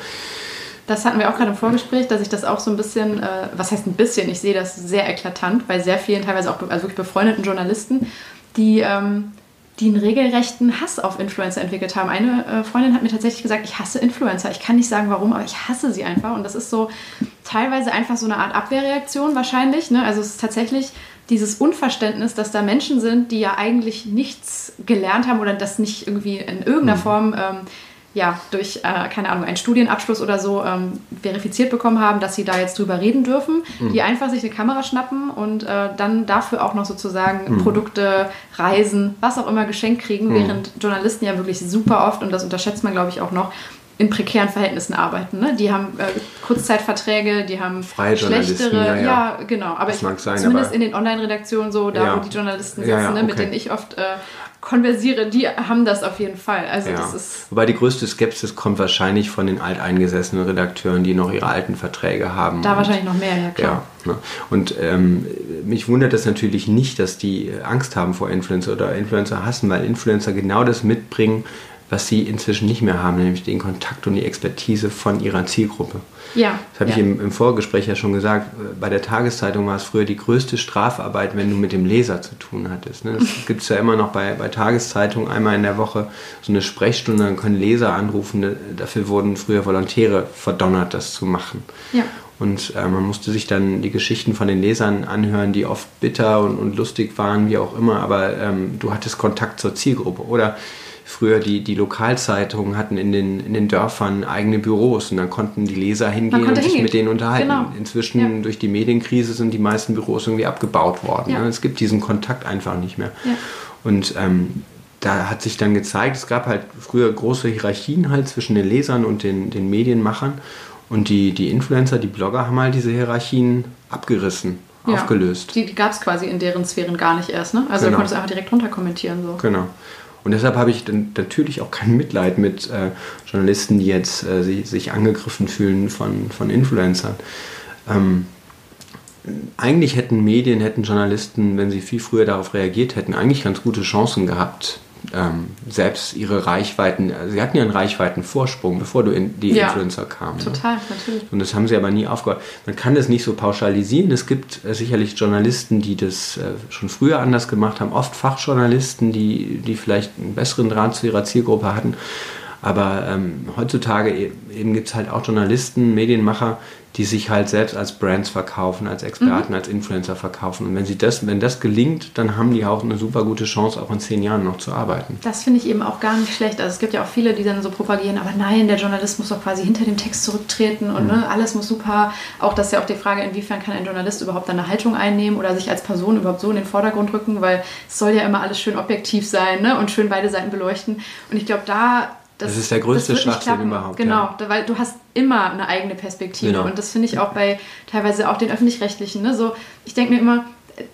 das hatten wir auch gerade im Vorgespräch, dass ich das auch so ein bisschen, was heißt ein bisschen, ich sehe das sehr eklatant bei sehr vielen, teilweise auch also wirklich befreundeten Journalisten, die ähm, die einen regelrechten Hass auf Influencer entwickelt haben. Eine äh, Freundin hat mir tatsächlich gesagt, ich hasse Influencer. Ich kann nicht sagen warum, aber ich hasse sie einfach. Und das ist so teilweise einfach so eine Art Abwehrreaktion wahrscheinlich. Ne? Also es ist tatsächlich dieses Unverständnis, dass da Menschen sind, die ja eigentlich nichts gelernt haben oder das nicht irgendwie in irgendeiner mhm. Form ähm, ja, durch, äh, keine Ahnung, einen Studienabschluss oder so ähm, verifiziert bekommen haben, dass sie da jetzt drüber reden dürfen, mhm. die einfach sich eine Kamera schnappen und äh, dann dafür auch noch sozusagen mhm. Produkte, Reisen, was auch immer geschenkt kriegen, mhm. während Journalisten ja wirklich super oft, und das unterschätzt man, glaube ich, auch noch, in prekären Verhältnissen arbeiten. Ne? Die haben äh, Kurzzeitverträge, die haben Freie schlechtere, ja, ja. ja, genau. Aber ich, sein, zumindest in den Online-Redaktionen so, da ja. wo die Journalisten sitzen, okay. ne, mit denen ich oft äh, konversiere, die haben das auf jeden Fall. Also ja. das ist Wobei die größte Skepsis kommt wahrscheinlich von den alteingesessenen Redakteuren, die noch ihre alten Verträge haben. Da wahrscheinlich noch mehr, ja klar. Ja, ne? Und ähm, mich wundert es natürlich nicht, dass die Angst haben vor Influencer oder Influencer hassen, weil Influencer genau das mitbringen, was sie inzwischen nicht mehr haben, nämlich den Kontakt und die Expertise von ihrer Zielgruppe. Ja. Das habe ja. ich im, im, Vorgespräch ja schon gesagt. Bei der Tageszeitung war es früher die größte Strafarbeit, wenn du mit dem Leser zu tun hattest. Ne? Das gibt es ja immer noch bei, bei Tageszeitungen einmal in der Woche so eine Sprechstunde, dann können Leser anrufen. Dafür wurden früher Volontäre verdonnert, das zu machen. Ja. Und äh, man musste sich dann die Geschichten von den Lesern anhören, die oft bitter und, und lustig waren, wie auch immer, aber ähm, du hattest Kontakt zur Zielgruppe. Oder früher die, die Lokalzeitungen hatten in den, in den Dörfern eigene Büros und dann konnten die Leser hingehen und sich mit denen unterhalten. Genau. Inzwischen ja. durch die Medienkrise sind die meisten Büros irgendwie abgebaut worden. Ja. Ne? Es gibt diesen Kontakt einfach nicht mehr. Ja. Und ähm, da hat sich dann gezeigt, es gab halt früher große Hierarchien halt zwischen den Lesern und den, den Medienmachern. Und die, die Influencer, die Blogger haben halt diese Hierarchien abgerissen, ja, aufgelöst. Die, die gab es quasi in deren Sphären gar nicht erst. Ne? Also genau. da konntest du einfach direkt runter kommentieren. So. Genau. Und deshalb habe ich natürlich auch kein Mitleid mit äh, Journalisten, die jetzt äh, sich, sich, angegriffen fühlen von, von Influencern. Ähm, eigentlich hätten Medien, hätten Journalisten, wenn sie viel früher darauf reagiert hätten, eigentlich ganz gute Chancen gehabt, ähm, selbst ihre Reichweiten, sie hatten ja einen Reichweitenvorsprung, bevor du in die ja, Influencer kamen. Ne? Total, ne? natürlich. Und das haben sie aber nie aufgehört. Man kann das nicht so pauschalisieren. Es gibt äh, sicherlich Journalisten, die das äh, schon früher anders gemacht haben, oft Fachjournalisten, die, die vielleicht einen besseren Draht zu ihrer Zielgruppe hatten. Aber ähm, heutzutage e-, eben gibt es halt auch Journalisten, Medienmacher, die sich halt selbst als Brands verkaufen, als Experten, mhm. als Influencer verkaufen. Und wenn sie das, wenn das gelingt, dann haben die auch eine super gute Chance, auch in zehn Jahren noch zu arbeiten. Das finde ich eben auch gar nicht schlecht. Also es gibt ja auch viele, die dann so propagieren, aber nein, der Journalist muss doch quasi hinter dem Text zurücktreten und mhm. ne, alles muss super. Auch das ist ja auch die Frage, inwiefern kann ein Journalist überhaupt eine Haltung einnehmen oder sich als Person überhaupt so in den Vordergrund rücken, weil es soll ja immer alles schön objektiv sein ne, und schön beide Seiten beleuchten. Und ich glaube, da das, das, ist der größte Schwachsinn überhaupt. Genau, ja. weil du hast immer eine eigene Perspektive. Genau. Und das finde ich auch bei teilweise auch den öffentlich-rechtlichen. Ne? So, ich denke mir immer,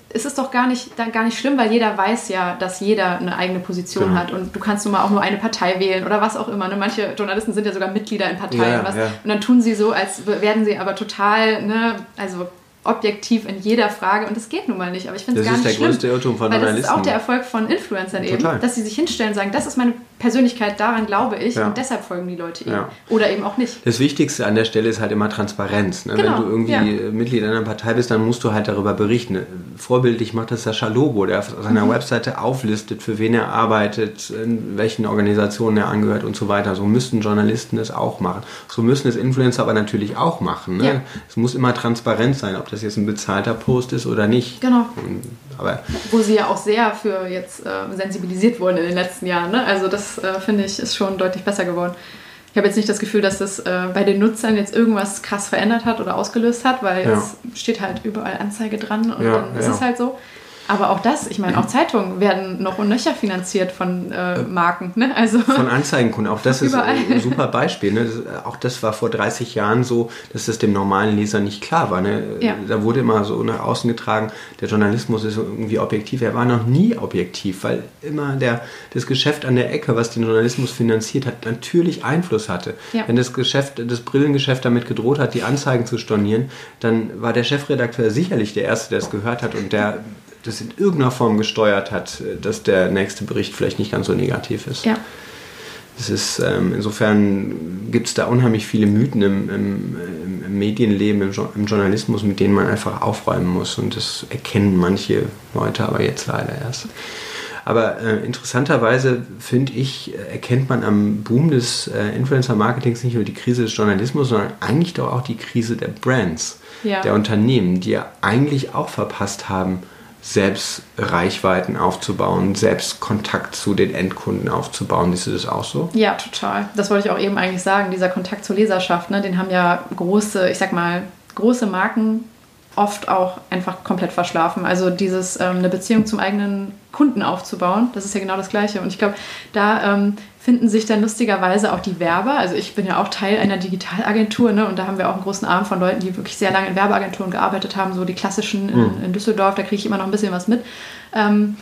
es ist doch gar nicht, gar nicht schlimm, weil jeder weiß ja, dass jeder eine eigene Position genau. hat und du kannst nun mal auch nur eine Partei wählen oder was auch immer. Ne? Manche Journalisten sind ja sogar Mitglieder in Parteien ja, und, ja. und dann tun sie so, als werden sie aber total, ne, also objektiv in jeder Frage und das geht nun mal nicht. Aber ich finde es gar nicht schlimm. Das ist der größte Irrtum von weil Journalisten. Das ist auch der Erfolg von Influencern Total. eben, dass sie sich hinstellen und sagen, das ist meine Persönlichkeit, daran glaube ich Ja. und deshalb folgen die Leute ihm. Ja. Oder eben auch nicht. Das Wichtigste an der Stelle ist halt immer Transparenz. Ne? Genau, Wenn du irgendwie ja. Mitglied einer Partei bist, dann musst du halt darüber berichten. Vorbildlich macht das Sascha Lobo, der auf seiner Mhm. Webseite auflistet, für wen er arbeitet, in welchen Organisationen er angehört und so weiter. So müssten Journalisten das auch machen. So müssen es Influencer aber natürlich auch machen. Ne? Ja. Es muss immer transparent sein, ob das jetzt ein bezahlter Post ist oder nicht. Genau. Und, aber Wo sie ja auch sehr für jetzt äh, sensibilisiert wurden in den letzten Jahren. Ne? Also das äh, finde ich ist schon deutlich besser geworden. Ich habe jetzt nicht das Gefühl, dass das äh, bei den Nutzern jetzt irgendwas krass verändert hat oder ausgelöst hat, weil Ja. es steht halt überall Anzeige dran und Ja, dann ist ja. es halt so. Aber auch das, ich meine, auch Zeitungen werden noch und nöcher finanziert von äh, Marken. Ne? Also Von Anzeigenkunden, auch das ist Überall. ein super Beispiel. Ne? Das, auch das war vor 30 Jahren so, dass das dem normalen Leser nicht klar war. Ne? Ja. Da wurde immer so nach außen getragen, der Journalismus ist irgendwie objektiv. Er war noch nie objektiv, weil immer der, das Geschäft an der Ecke, was den Journalismus finanziert hat, natürlich Einfluss hatte. Ja. Wenn das Geschäft, das Brillengeschäft damit gedroht hat, die Anzeigen zu stornieren, dann war der Chefredakteur sicherlich der Erste, der es gehört hat und der das in irgendeiner Form gesteuert hat, dass der nächste Bericht vielleicht nicht ganz so negativ ist. ja, Es ist, ähm, insofern gibt es da unheimlich viele Mythen im, im, im, im Medienleben, im, Jo- im Journalismus, mit denen man einfach aufräumen muss. Und das erkennen manche Leute aber jetzt leider erst. Aber äh, interessanterweise, finde ich, äh, erkennt man am Boom des äh, Influencer-Marketings nicht nur die Krise des Journalismus, sondern eigentlich doch auch die Krise der Brands, Ja. der Unternehmen, die ja eigentlich auch verpasst haben, selbst Reichweiten aufzubauen, selbst Kontakt zu den Endkunden aufzubauen. Siehst du das auch so? ja, total. Das wollte ich auch eben eigentlich sagen. Dieser Kontakt zur Leserschaft, ne, den haben ja große, ich sag mal, große Marken oft auch einfach komplett verschlafen. Also dieses ähm, eine Beziehung zum eigenen Kunden aufzubauen, das ist ja genau das Gleiche. Und ich glaube, da ähm, finden sich dann lustigerweise auch die Werber. Also ich bin ja auch Teil einer Digitalagentur, ne? Und da haben wir auch einen großen Arm von Leuten, die wirklich sehr lange in Werbeagenturen gearbeitet haben, so die klassischen in, in Düsseldorf. Da kriege ich immer noch ein bisschen was mit. Ähm,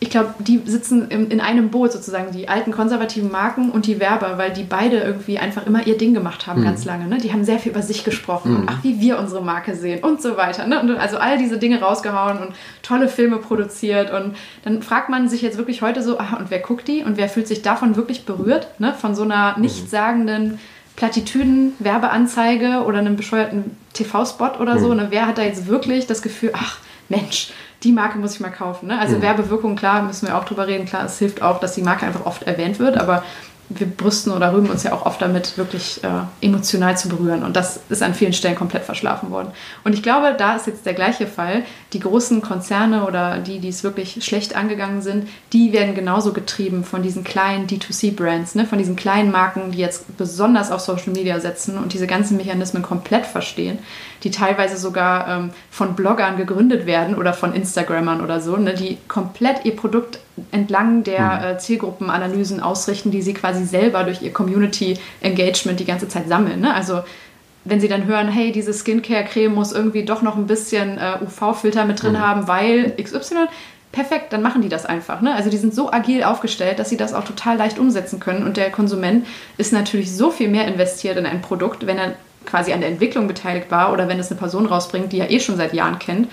ich glaube, die sitzen in, in einem Boot sozusagen, die alten konservativen Marken und die Werber, weil die beide irgendwie einfach immer ihr Ding gemacht haben, ganz lange. Ne? Die haben sehr viel über sich gesprochen und ach, wie wir unsere Marke sehen und so weiter. Ne? Und also all diese Dinge rausgehauen und tolle Filme produziert. Und dann fragt man sich jetzt wirklich heute so, ah, und wer guckt die und wer fühlt sich davon wirklich berührt? Ne? Von so einer nichtssagenden Plattitüden, Werbeanzeige oder einem bescheuerten TV-Spot oder so. Ne? Wer hat da jetzt wirklich das Gefühl, ach Mensch, die Marke muss ich mal kaufen. Ne? Also Werbewirkung, klar, müssen wir auch drüber reden. Klar, es hilft auch, dass die Marke einfach oft erwähnt wird, aber wir brüsten oder rühmen uns ja auch oft damit, wirklich äh, emotional zu berühren. Und das ist an vielen Stellen komplett verschlafen worden. Und ich glaube, da ist jetzt der gleiche Fall. Die großen Konzerne oder die, die es wirklich schlecht angegangen sind, die werden genauso getrieben von diesen kleinen D2C-Brands, ne? von diesen kleinen Marken, die jetzt besonders auf Social Media setzen und diese ganzen Mechanismen komplett verstehen, die teilweise sogar ähm, von Bloggern gegründet werden oder von Instagrammern oder so, ne? die komplett ihr Produkt entlang der äh, Zielgruppenanalysen ausrichten, die sie quasi selber durch ihr Community Engagement die ganze Zeit sammeln. Ne? Also wenn sie dann hören, hey, diese Skincare-Creme muss irgendwie doch noch ein bisschen äh, UV-Filter mit drin haben, weil XY, perfekt, dann machen die das einfach. Ne? Also die sind so agil aufgestellt, dass sie das auch total leicht umsetzen können. Und der Konsument ist natürlich so viel mehr investiert in ein Produkt, wenn er quasi an der Entwicklung beteiligt war oder wenn es eine Person rausbringt, die er eh schon seit Jahren kennt.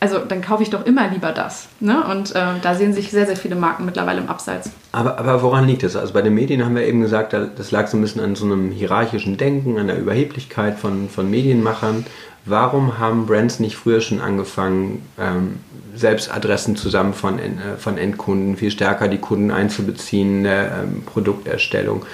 Also dann kaufe ich doch immer lieber das. Ne? Und äh, da sehen sich sehr, sehr viele Marken mittlerweile im Abseits. Aber, aber woran liegt das? Also bei den Medien haben wir eben gesagt, da- das lag so ein bisschen an so einem hierarchischen Denken, an der Überheblichkeit von, von Medienmachern. Warum haben Brands nicht früher schon angefangen, ähm, selbst Adressen zusammen von, äh, von Endkunden viel stärker die Kunden einzubeziehen in der ähm, Produkterstellung?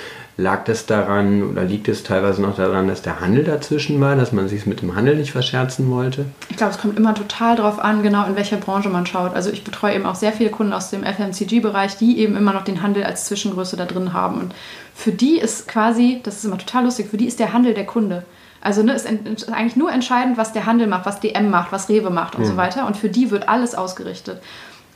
Lag das daran oder liegt es teilweise noch daran, dass der Handel dazwischen war, dass man sich mit dem Handel nicht verscherzen wollte? Ich glaube, es kommt immer total drauf an, genau in welcher Branche man schaut. Also ich betreue eben auch sehr viele Kunden aus dem FMCG-Bereich, die eben immer noch den Handel als Zwischengröße da drin haben. Und für die ist quasi, das ist immer total lustig, für die ist der Handel der Kunde. Also ne, ist ist eigentlich nur entscheidend, was der Handel macht, was DM macht, was Rewe macht und so weiter. Und für die wird alles ausgerichtet.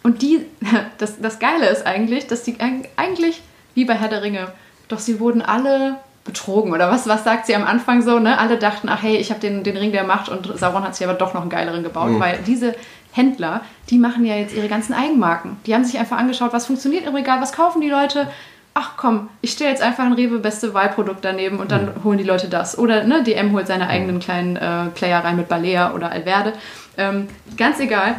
Und die, das, das Geile ist eigentlich, dass die eig- eigentlich, wie bei Herr der Ringe, doch sie wurden alle betrogen oder was, was sagt sie am Anfang so, ne? Alle dachten, ach hey, ich habe den, den Ring der Macht und Sauron hat sich aber doch noch einen geileren gebaut, weil diese Händler, die machen ja jetzt ihre ganzen Eigenmarken. Die haben sich einfach angeschaut, was funktioniert im Regal, was kaufen die Leute ach komm, ich stelle jetzt einfach ein Rewe beste Wahlprodukt daneben und dann mhm. holen die Leute das. Oder ne, DM holt seine eigenen kleinen äh, Player rein mit Balea oder Alverde. Ähm, ganz egal.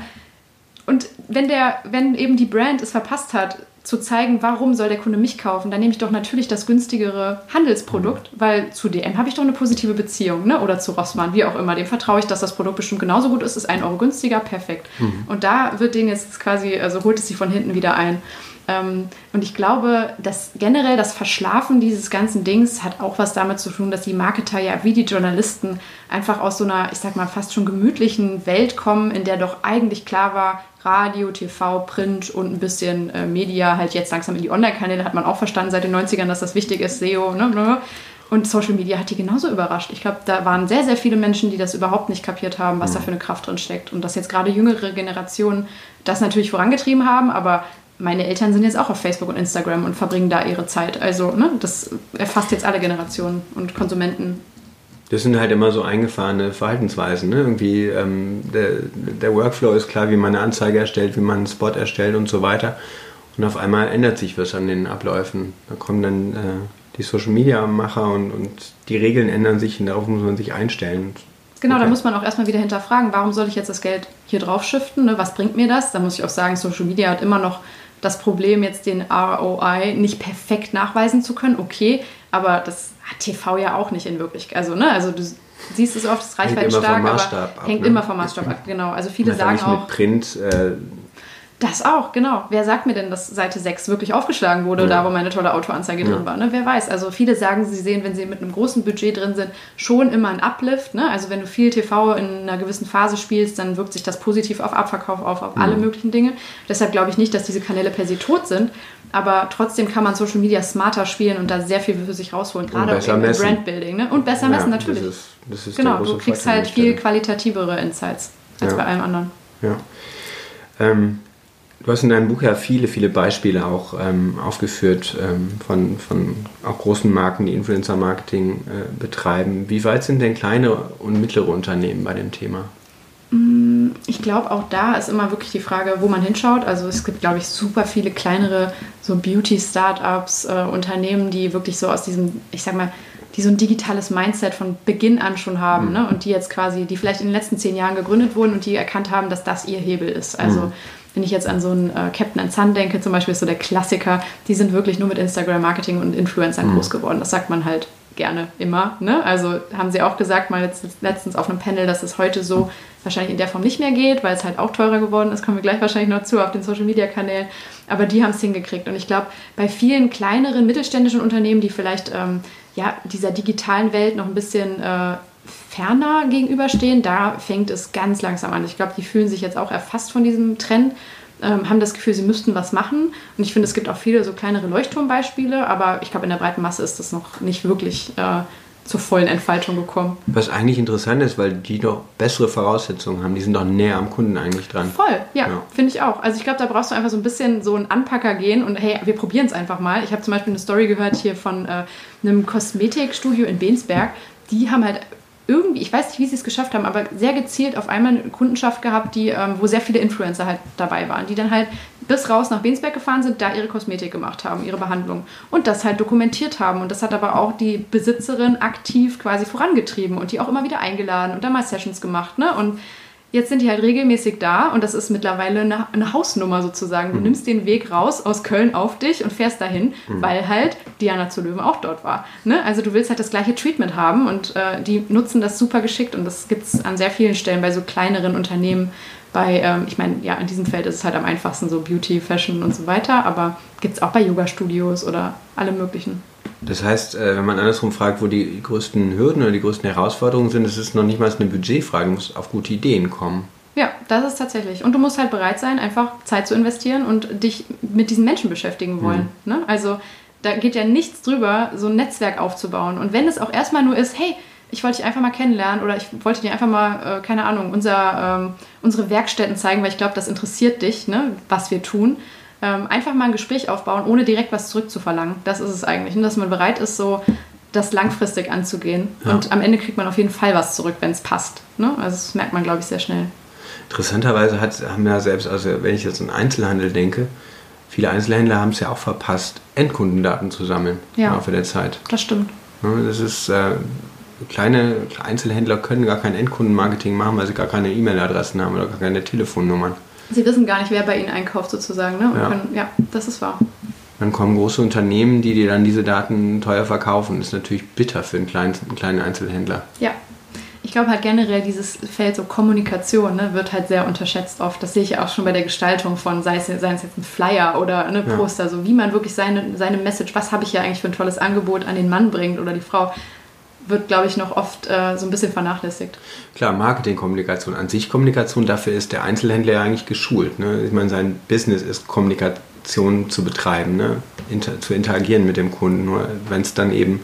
Und wenn der, wenn eben die Brand es verpasst hat, zu zeigen, warum soll der Kunde mich kaufen, dann nehme ich doch natürlich das günstigere Handelsprodukt, mhm. weil zu DM habe ich doch eine positive Beziehung, ne? Oder zu Rossmann, wie auch immer. Dem vertraue ich, dass das Produkt bestimmt genauso gut ist, ist ein Euro günstiger, perfekt. Mhm. Und da wird den jetzt quasi, also holt es sie von hinten wieder ein. Ähm, und ich glaube, dass generell das Verschlafen dieses ganzen Dings hat auch was damit zu tun, dass die Marketer ja wie die Journalisten einfach aus so einer, ich sag mal, fast schon gemütlichen Welt kommen, in der doch eigentlich klar war, Radio, TV, Print und ein bisschen äh, Media, halt jetzt langsam in die Online-Kanäle, hat man auch verstanden seit den 90ern, dass das wichtig ist, SEO, ne, ne? Und Social Media hat die genauso überrascht. Ich glaube, da waren sehr, sehr viele Menschen, die das überhaupt nicht kapiert haben, was mhm. da für eine Kraft drin steckt. Und dass jetzt gerade jüngere Generationen das natürlich vorangetrieben haben, aber meine Eltern sind jetzt auch auf Facebook und Instagram und verbringen da ihre Zeit. Also ne, das erfasst jetzt alle Generationen und Konsumenten das sind halt immer so eingefahrene Verhaltensweisen. Ne? Irgendwie ähm, der, der Workflow ist klar, wie man eine Anzeige erstellt, wie man einen Spot erstellt und so weiter. Und auf einmal ändert sich was an den Abläufen. Da kommen dann äh, die Social Media Macher und, und die Regeln ändern sich und darauf muss man sich einstellen. Genau, okay. da muss man auch erstmal wieder hinterfragen, warum soll ich jetzt das Geld hier drauf shiften? Ne? Was bringt mir das? Da muss ich auch sagen, Social Media hat immer noch das Problem, jetzt den ROI nicht perfekt nachweisen zu können. Okay, aber das hat TV ja auch nicht in Wirklichkeit. Also, ne, also du siehst es oft, das Reichweite stark, aber ab, hängt ne? immer vom Maßstab ab, genau. Also viele sagen auch. Mit Print, äh, das auch, genau. Wer sagt mir denn, dass Seite 6 wirklich aufgeschlagen wurde, ja. da wo meine tolle Autoanzeige ja. drin war? Ne? Wer weiß. Also viele sagen, sie sehen, wenn sie mit einem großen Budget drin sind, schon immer einen Uplift. Ne? Also wenn du viel TV in einer gewissen Phase spielst, dann wirkt sich das positiv auf Abverkauf auf, auf alle möglichen Dinge. Deshalb glaube ich nicht, dass diese Kanäle per se tot sind. Aber trotzdem kann man Social Media smarter spielen und da sehr viel für sich rausholen, gerade auch im Brandbuilding. Ne? Und besser messen natürlich. Das ist, das ist genau, du kriegst halt viel qualitativere Insights als bei allem anderen. Ja. Ähm, Du hast in deinem Buch ja viele, viele Beispiele auch ähm, aufgeführt ähm, von, von auch großen Marken, die Influencer-Marketing äh, betreiben. Wie weit sind denn kleine und mittlere Unternehmen bei dem Thema? Mm, ich glaube, auch da ist immer wirklich die Frage, wo man hinschaut. Also es gibt, glaube ich, super viele kleinere so Beauty-Startups, äh, Unternehmen, die wirklich so aus diesem, ich sag mal, die so ein digitales Mindset von Beginn an schon haben mhm. ne? und die jetzt quasi, die vielleicht in den letzten zehn Jahren gegründet wurden und die erkannt haben, dass das ihr Hebel ist. Also mhm wenn ich jetzt an so einen äh, Captain Sun denke, zum Beispiel ist so der Klassiker, die sind wirklich nur mit Instagram-Marketing und Influencern mhm. groß geworden. Das sagt man halt gerne immer. Ne? Also haben sie auch gesagt, mal letztens auf einem Panel, dass es heute so wahrscheinlich in der Form nicht mehr geht, weil es halt auch teurer geworden ist. Kommen wir gleich wahrscheinlich noch zu auf den Social-Media-Kanälen. Aber die haben es hingekriegt. Und ich glaube, bei vielen kleineren mittelständischen Unternehmen, die vielleicht ähm, ja, dieser digitalen Welt noch ein bisschen äh, ferner gegenüberstehen, da fängt es ganz langsam an. Ich glaube, die fühlen sich jetzt auch erfasst von diesem Trend, ähm, haben das Gefühl, sie müssten was machen. Und ich finde, es gibt auch viele so kleinere Leuchtturmbeispiele, aber ich glaube, in der breiten Masse ist das noch nicht wirklich äh, zur vollen Entfaltung gekommen. Was eigentlich interessant ist, weil die doch bessere Voraussetzungen haben. Die sind doch näher am Kunden eigentlich dran. Voll, ja, ja. finde ich auch. Also ich glaube, da brauchst du einfach so ein bisschen so einen Anpacker gehen und hey, wir probieren es einfach mal. Ich habe zum Beispiel eine Story gehört hier von äh, einem Kosmetikstudio in Bensberg. Die haben halt irgendwie, ich weiß nicht, wie sie es geschafft haben, aber sehr gezielt auf einmal eine Kundenschaft gehabt, die, ähm, wo sehr viele Influencer halt dabei waren, die dann halt bis raus nach Bensberg gefahren sind, da ihre Kosmetik gemacht haben, ihre Behandlung und das halt dokumentiert haben. Und das hat aber auch die Besitzerin aktiv quasi vorangetrieben und die auch immer wieder eingeladen und da mal Sessions gemacht. Ne? Und Jetzt sind die halt regelmäßig da und das ist mittlerweile eine, eine Hausnummer sozusagen. Du mhm. nimmst den Weg raus aus Köln auf dich und fährst dahin, mhm. weil halt Diana zu Löwen auch dort war. Ne? Also du willst halt das gleiche Treatment haben und äh, die nutzen das super geschickt und das gibt es an sehr vielen Stellen bei so kleineren Unternehmen. Bei, ähm, ich meine, ja, in diesem Feld ist es halt am einfachsten so Beauty, Fashion und so weiter, aber gibt es auch bei Yoga-Studios oder alle möglichen. Das heißt, äh, wenn man andersrum fragt, wo die größten Hürden oder die größten Herausforderungen sind, ist es noch nicht mal eine Budgetfrage, du musst auf gute Ideen kommen. Ja, das ist tatsächlich. Und du musst halt bereit sein, einfach Zeit zu investieren und dich mit diesen Menschen beschäftigen wollen. Mhm. Ne? Also da geht ja nichts drüber, so ein Netzwerk aufzubauen. Und wenn es auch erstmal nur ist, hey, ich wollte dich einfach mal kennenlernen oder ich wollte dir einfach mal, äh, keine Ahnung, unser, ähm, unsere Werkstätten zeigen, weil ich glaube, das interessiert dich, ne, was wir tun ähm, einfach mal ein Gespräch aufbauen, ohne direkt was zurückzuverlangen. Das ist es eigentlich. Ne? dass man bereit ist, so das langfristig anzugehen. Ja. Und am Ende kriegt man auf jeden Fall was zurück, wenn es passt. Ne? Also das merkt man, glaube ich, sehr schnell. Interessanterweise hat, haben ja selbst, also wenn ich jetzt an Einzelhandel denke, viele Einzelhändler haben es ja auch verpasst, Endkundendaten zu sammeln Ja. im Laufe der Zeit. Das stimmt. Ne, Das ist, äh, kleine Einzelhändler können gar kein Endkundenmarketing machen, weil sie gar keine E-Mail-Adressen haben oder gar keine Telefonnummern. Sie wissen gar nicht, wer bei Ihnen einkauft sozusagen. Ne? Ja. Können, ja, das ist wahr. Dann kommen große Unternehmen, die dir dann diese Daten teuer verkaufen. Das ist natürlich bitter für einen kleinen, einen kleinen Einzelhändler. Ja. Ich glaube halt generell dieses Feld so Kommunikation ne, wird halt sehr unterschätzt oft. Das sehe ich ja auch schon bei der Gestaltung von, sei es, sei es jetzt ein Flyer oder eine Ja. Poster, so wie man wirklich seine, seine Message, was habe ich ja eigentlich für ein tolles Angebot an den Mann bringt oder die Frau, wird, glaube ich, noch oft äh, so ein bisschen vernachlässigt. Klar, Marketingkommunikation an sich Kommunikation, dafür ist der Einzelhändler ja eigentlich geschult. Ne? Ich meine, sein Business ist Kommunikation zu betreiben, ne? Inter zu interagieren mit dem Kunden. Nur wenn es dann eben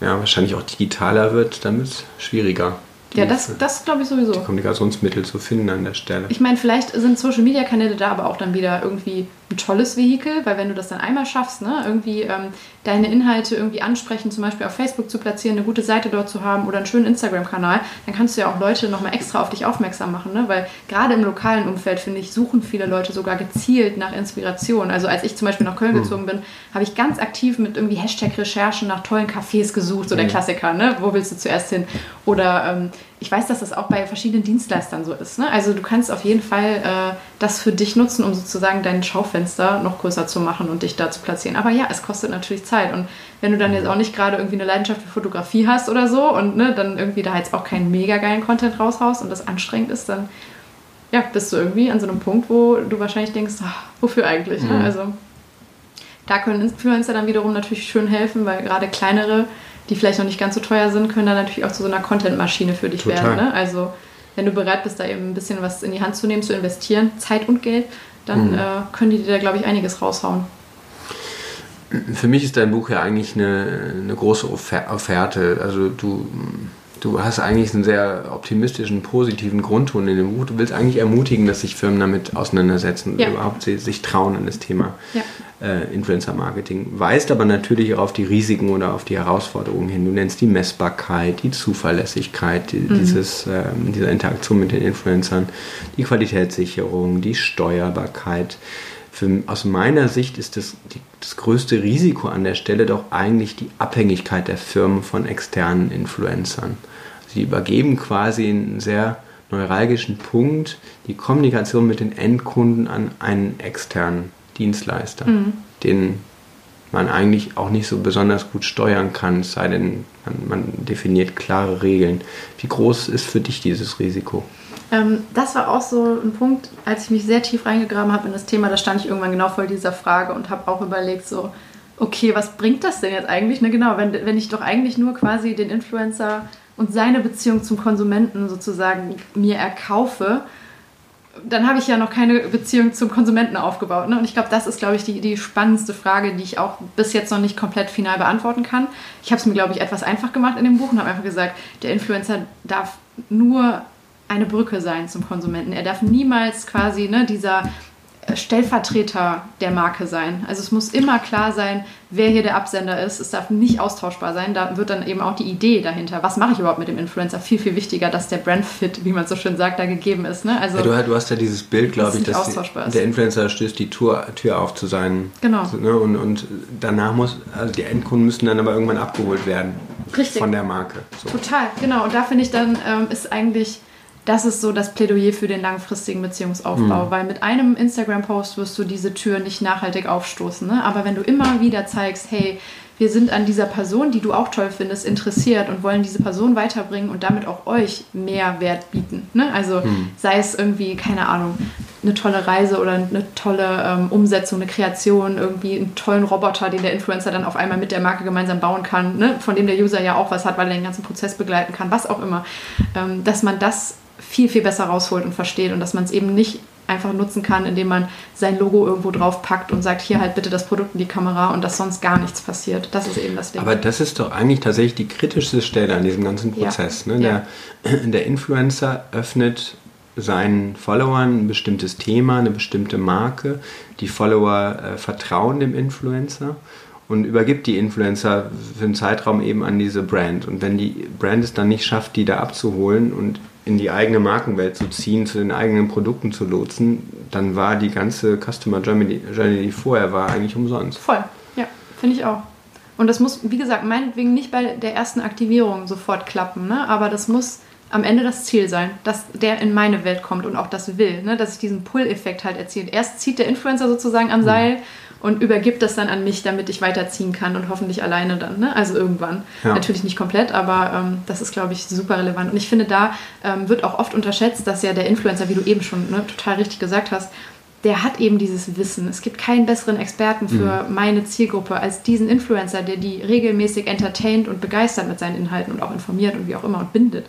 ja, wahrscheinlich auch digitaler wird, dann wird es schwieriger. Ja, das, das glaube ich sowieso. die Kommunikationsmittel zu finden an der Stelle. Ich meine, vielleicht sind Social Media Kanäle da aber auch dann wieder irgendwie ein tolles Vehikel, weil wenn du das dann einmal schaffst, ne, irgendwie ähm, deine Inhalte irgendwie ansprechen, zum Beispiel auf Facebook zu platzieren, eine gute Seite dort zu haben oder einen schönen Instagram-Kanal, dann kannst du ja auch Leute nochmal extra auf dich aufmerksam machen, ne? weil gerade im lokalen Umfeld, finde ich, suchen viele Leute sogar gezielt nach Inspiration. Also als ich zum Beispiel nach Köln gezogen bin, habe ich ganz aktiv mit irgendwie Hashtag-Recherchen nach tollen Cafés gesucht, so der Klassiker, ne? wo willst du zuerst hin? Oder ähm, ich weiß, dass das auch bei verschiedenen Dienstleistern so ist. Ne? Also du kannst auf jeden Fall äh, das für dich nutzen, um sozusagen dein Schaufenster noch größer zu machen und dich da zu platzieren. Aber ja, es kostet natürlich Zeit. Und wenn du dann jetzt auch nicht gerade irgendwie eine Leidenschaft für Fotografie hast oder so und ne, dann irgendwie da jetzt auch keinen mega geilen Content raushaust und das anstrengend ist, dann ja, bist du irgendwie an so einem Punkt, wo du wahrscheinlich denkst, ach, wofür eigentlich? Ne? Mhm. Also da können Influencer dann wiederum natürlich schön helfen, weil gerade kleinere, die vielleicht noch nicht ganz so teuer sind, können dann natürlich auch zu so einer Content-Maschine für dich Total. werden. Ne? Also wenn du bereit bist, da eben ein bisschen was in die Hand zu nehmen, zu investieren, Zeit und Geld, dann Mhm. äh, können die dir da, glaube ich, einiges raushauen. Für mich ist dein Buch ja eigentlich eine, eine große Offer- Offerte. Also du, du hast eigentlich einen sehr optimistischen, positiven Grundton in dem Buch. Du willst eigentlich ermutigen, dass sich Firmen damit auseinandersetzen und Ja. überhaupt sich, sich trauen an das Thema Ja. äh, Influencer-Marketing. Weist aber natürlich auch auf die Risiken oder auf die Herausforderungen hin. Du nennst die Messbarkeit, die Zuverlässigkeit die, dieses, ähm, dieser Interaktion mit den Influencern, die Qualitätssicherung, die Steuerbarkeit. Für, aus meiner Sicht ist das, die, das größte Risiko an der Stelle doch eigentlich die Abhängigkeit der Firmen von externen Influencern. Sie übergeben quasi einen sehr neuralgischen Punkt, die Kommunikation mit den Endkunden an einen externen Dienstleister, den man eigentlich auch nicht so besonders gut steuern kann, es sei denn, man, man definiert klare Regeln. Wie groß ist für dich dieses Risiko? Ähm, das war auch so ein Punkt, als ich mich sehr tief reingegraben habe in das Thema, da stand ich irgendwann genau vor dieser Frage und habe auch überlegt, so, okay, was bringt das denn jetzt eigentlich? Ne, genau, wenn, wenn ich doch eigentlich nur quasi den Influencer und seine Beziehung zum Konsumenten sozusagen mir erkaufe, dann habe ich ja noch keine Beziehung zum Konsumenten aufgebaut. Ne? Und ich glaube, das ist, glaube ich, die, die spannendste Frage, die ich auch bis jetzt noch nicht komplett final beantworten kann. Ich habe es mir, glaube ich, etwas einfach gemacht in dem Buch und habe einfach gesagt, der Influencer darf nur eine Brücke sein zum Konsumenten. Er darf niemals quasi ne, dieser Stellvertreter der Marke sein. Also es muss immer klar sein, wer hier der Absender ist. Es darf nicht austauschbar sein. Da wird dann eben auch die Idee dahinter. Was mache ich überhaupt mit dem Influencer? Viel, viel wichtiger, dass der Brandfit, wie man so schön sagt, da gegeben ist. Ne? Also, Ja, du, du hast ja dieses Bild, glaube ich, dass die, der Influencer stößt die Tür, Tür auf zu sein. Genau. Ne? Und, und danach muss, also die Endkunden müssen dann aber irgendwann abgeholt werden. Richtig. Von der Marke. So. Total, genau. Und da finde ich dann, ähm, ist eigentlich, das ist so das Plädoyer für den langfristigen Beziehungsaufbau, weil mit einem Instagram-Post wirst du diese Tür nicht nachhaltig aufstoßen. Ne? Aber wenn du immer wieder zeigst, hey, wir sind an dieser Person, die du auch toll findest, interessiert und wollen diese Person weiterbringen und damit auch euch mehr Wert bieten. Ne? Also sei es irgendwie, keine Ahnung, eine tolle Reise oder eine tolle ähm, Umsetzung, eine Kreation, irgendwie einen tollen Roboter, den der Influencer dann auf einmal mit der Marke gemeinsam bauen kann, ne? von dem der User ja auch was hat, weil er den ganzen Prozess begleiten kann, was auch immer. Ähm, dass man das viel, viel besser rausholt und versteht und dass man es eben nicht einfach nutzen kann, indem man sein Logo irgendwo drauf packt und sagt, hier halt bitte das Produkt in die Kamera und dass sonst gar nichts passiert. Das ist eben das Ding. Aber das ist doch eigentlich tatsächlich die kritischste Stelle an diesem ganzen Ja. Prozess. Ne? Der, der Influencer öffnet seinen Followern ein bestimmtes Thema, eine bestimmte Marke. Die Follower äh, vertrauen dem Influencer und übergibt die Influencer für einen Zeitraum eben an diese Brand. Und wenn die Brand es dann nicht schafft, die da abzuholen und in die eigene Markenwelt zu ziehen, zu den eigenen Produkten zu lotsen, dann war die ganze Customer Journey, die vorher war, eigentlich umsonst. Voll, ja, finde ich auch. Und das muss, wie gesagt, meinetwegen nicht bei der ersten Aktivierung sofort klappen, ne? aber das muss am Ende das Ziel sein, dass der in meine Welt kommt und auch das will, ne? dass ich diesen Pull-Effekt halt erziele. Erst zieht der Influencer sozusagen am mhm. Und übergibt das dann an mich, damit ich weiterziehen kann und hoffentlich alleine dann. Ne? Also irgendwann. Ja. Natürlich nicht komplett, aber ähm, das ist, glaube ich, super relevant. Und ich finde, da ähm, wird auch oft unterschätzt, dass ja der Influencer, wie du eben schon ne, total richtig gesagt hast, der hat eben dieses Wissen. Es gibt keinen besseren Experten für mhm. meine Zielgruppe als diesen Influencer, der die regelmäßig entertaint und begeistert mit seinen Inhalten und auch informiert und wie auch immer und bindet.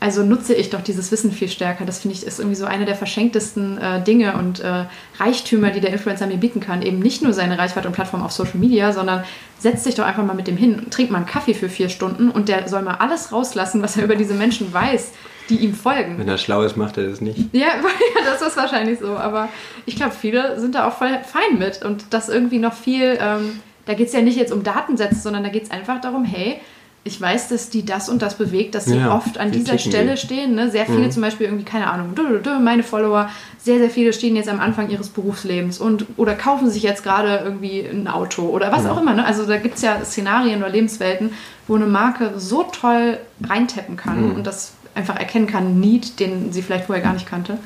Also nutze ich doch dieses Wissen viel stärker. Das finde ich ist irgendwie so eine der verschenktesten äh, Dinge und äh, Reichtümer, die der Influencer mir bieten kann. Eben nicht nur seine Reichweite und Plattform auf Social Media, sondern setz dich doch einfach mal mit dem hin, trink mal einen Kaffee für vier Stunden und der soll mal alles rauslassen, was er über diese Menschen weiß die ihm folgen. Wenn er schlau ist, macht er das nicht. Ja, das ist wahrscheinlich so. Aber ich glaube, viele sind da auch voll fein mit. Und das irgendwie noch viel, ähm, da geht es ja nicht jetzt um Datensätze, sondern da geht es einfach darum, hey, ich weiß, dass die das und das bewegt, dass sie ja, oft an dieser Stelle die. stehen. Ne? Sehr viele mhm. zum Beispiel irgendwie, keine Ahnung, meine Follower, sehr, sehr viele stehen jetzt am Anfang ihres Berufslebens und oder kaufen sich jetzt gerade irgendwie ein Auto oder was ja. auch immer. Ne? Also da gibt es ja Szenarien oder Lebenswelten, wo eine Marke so toll reintappen kann mhm. und das einfach erkennen kann, Need, den sie vielleicht vorher gar nicht kannte.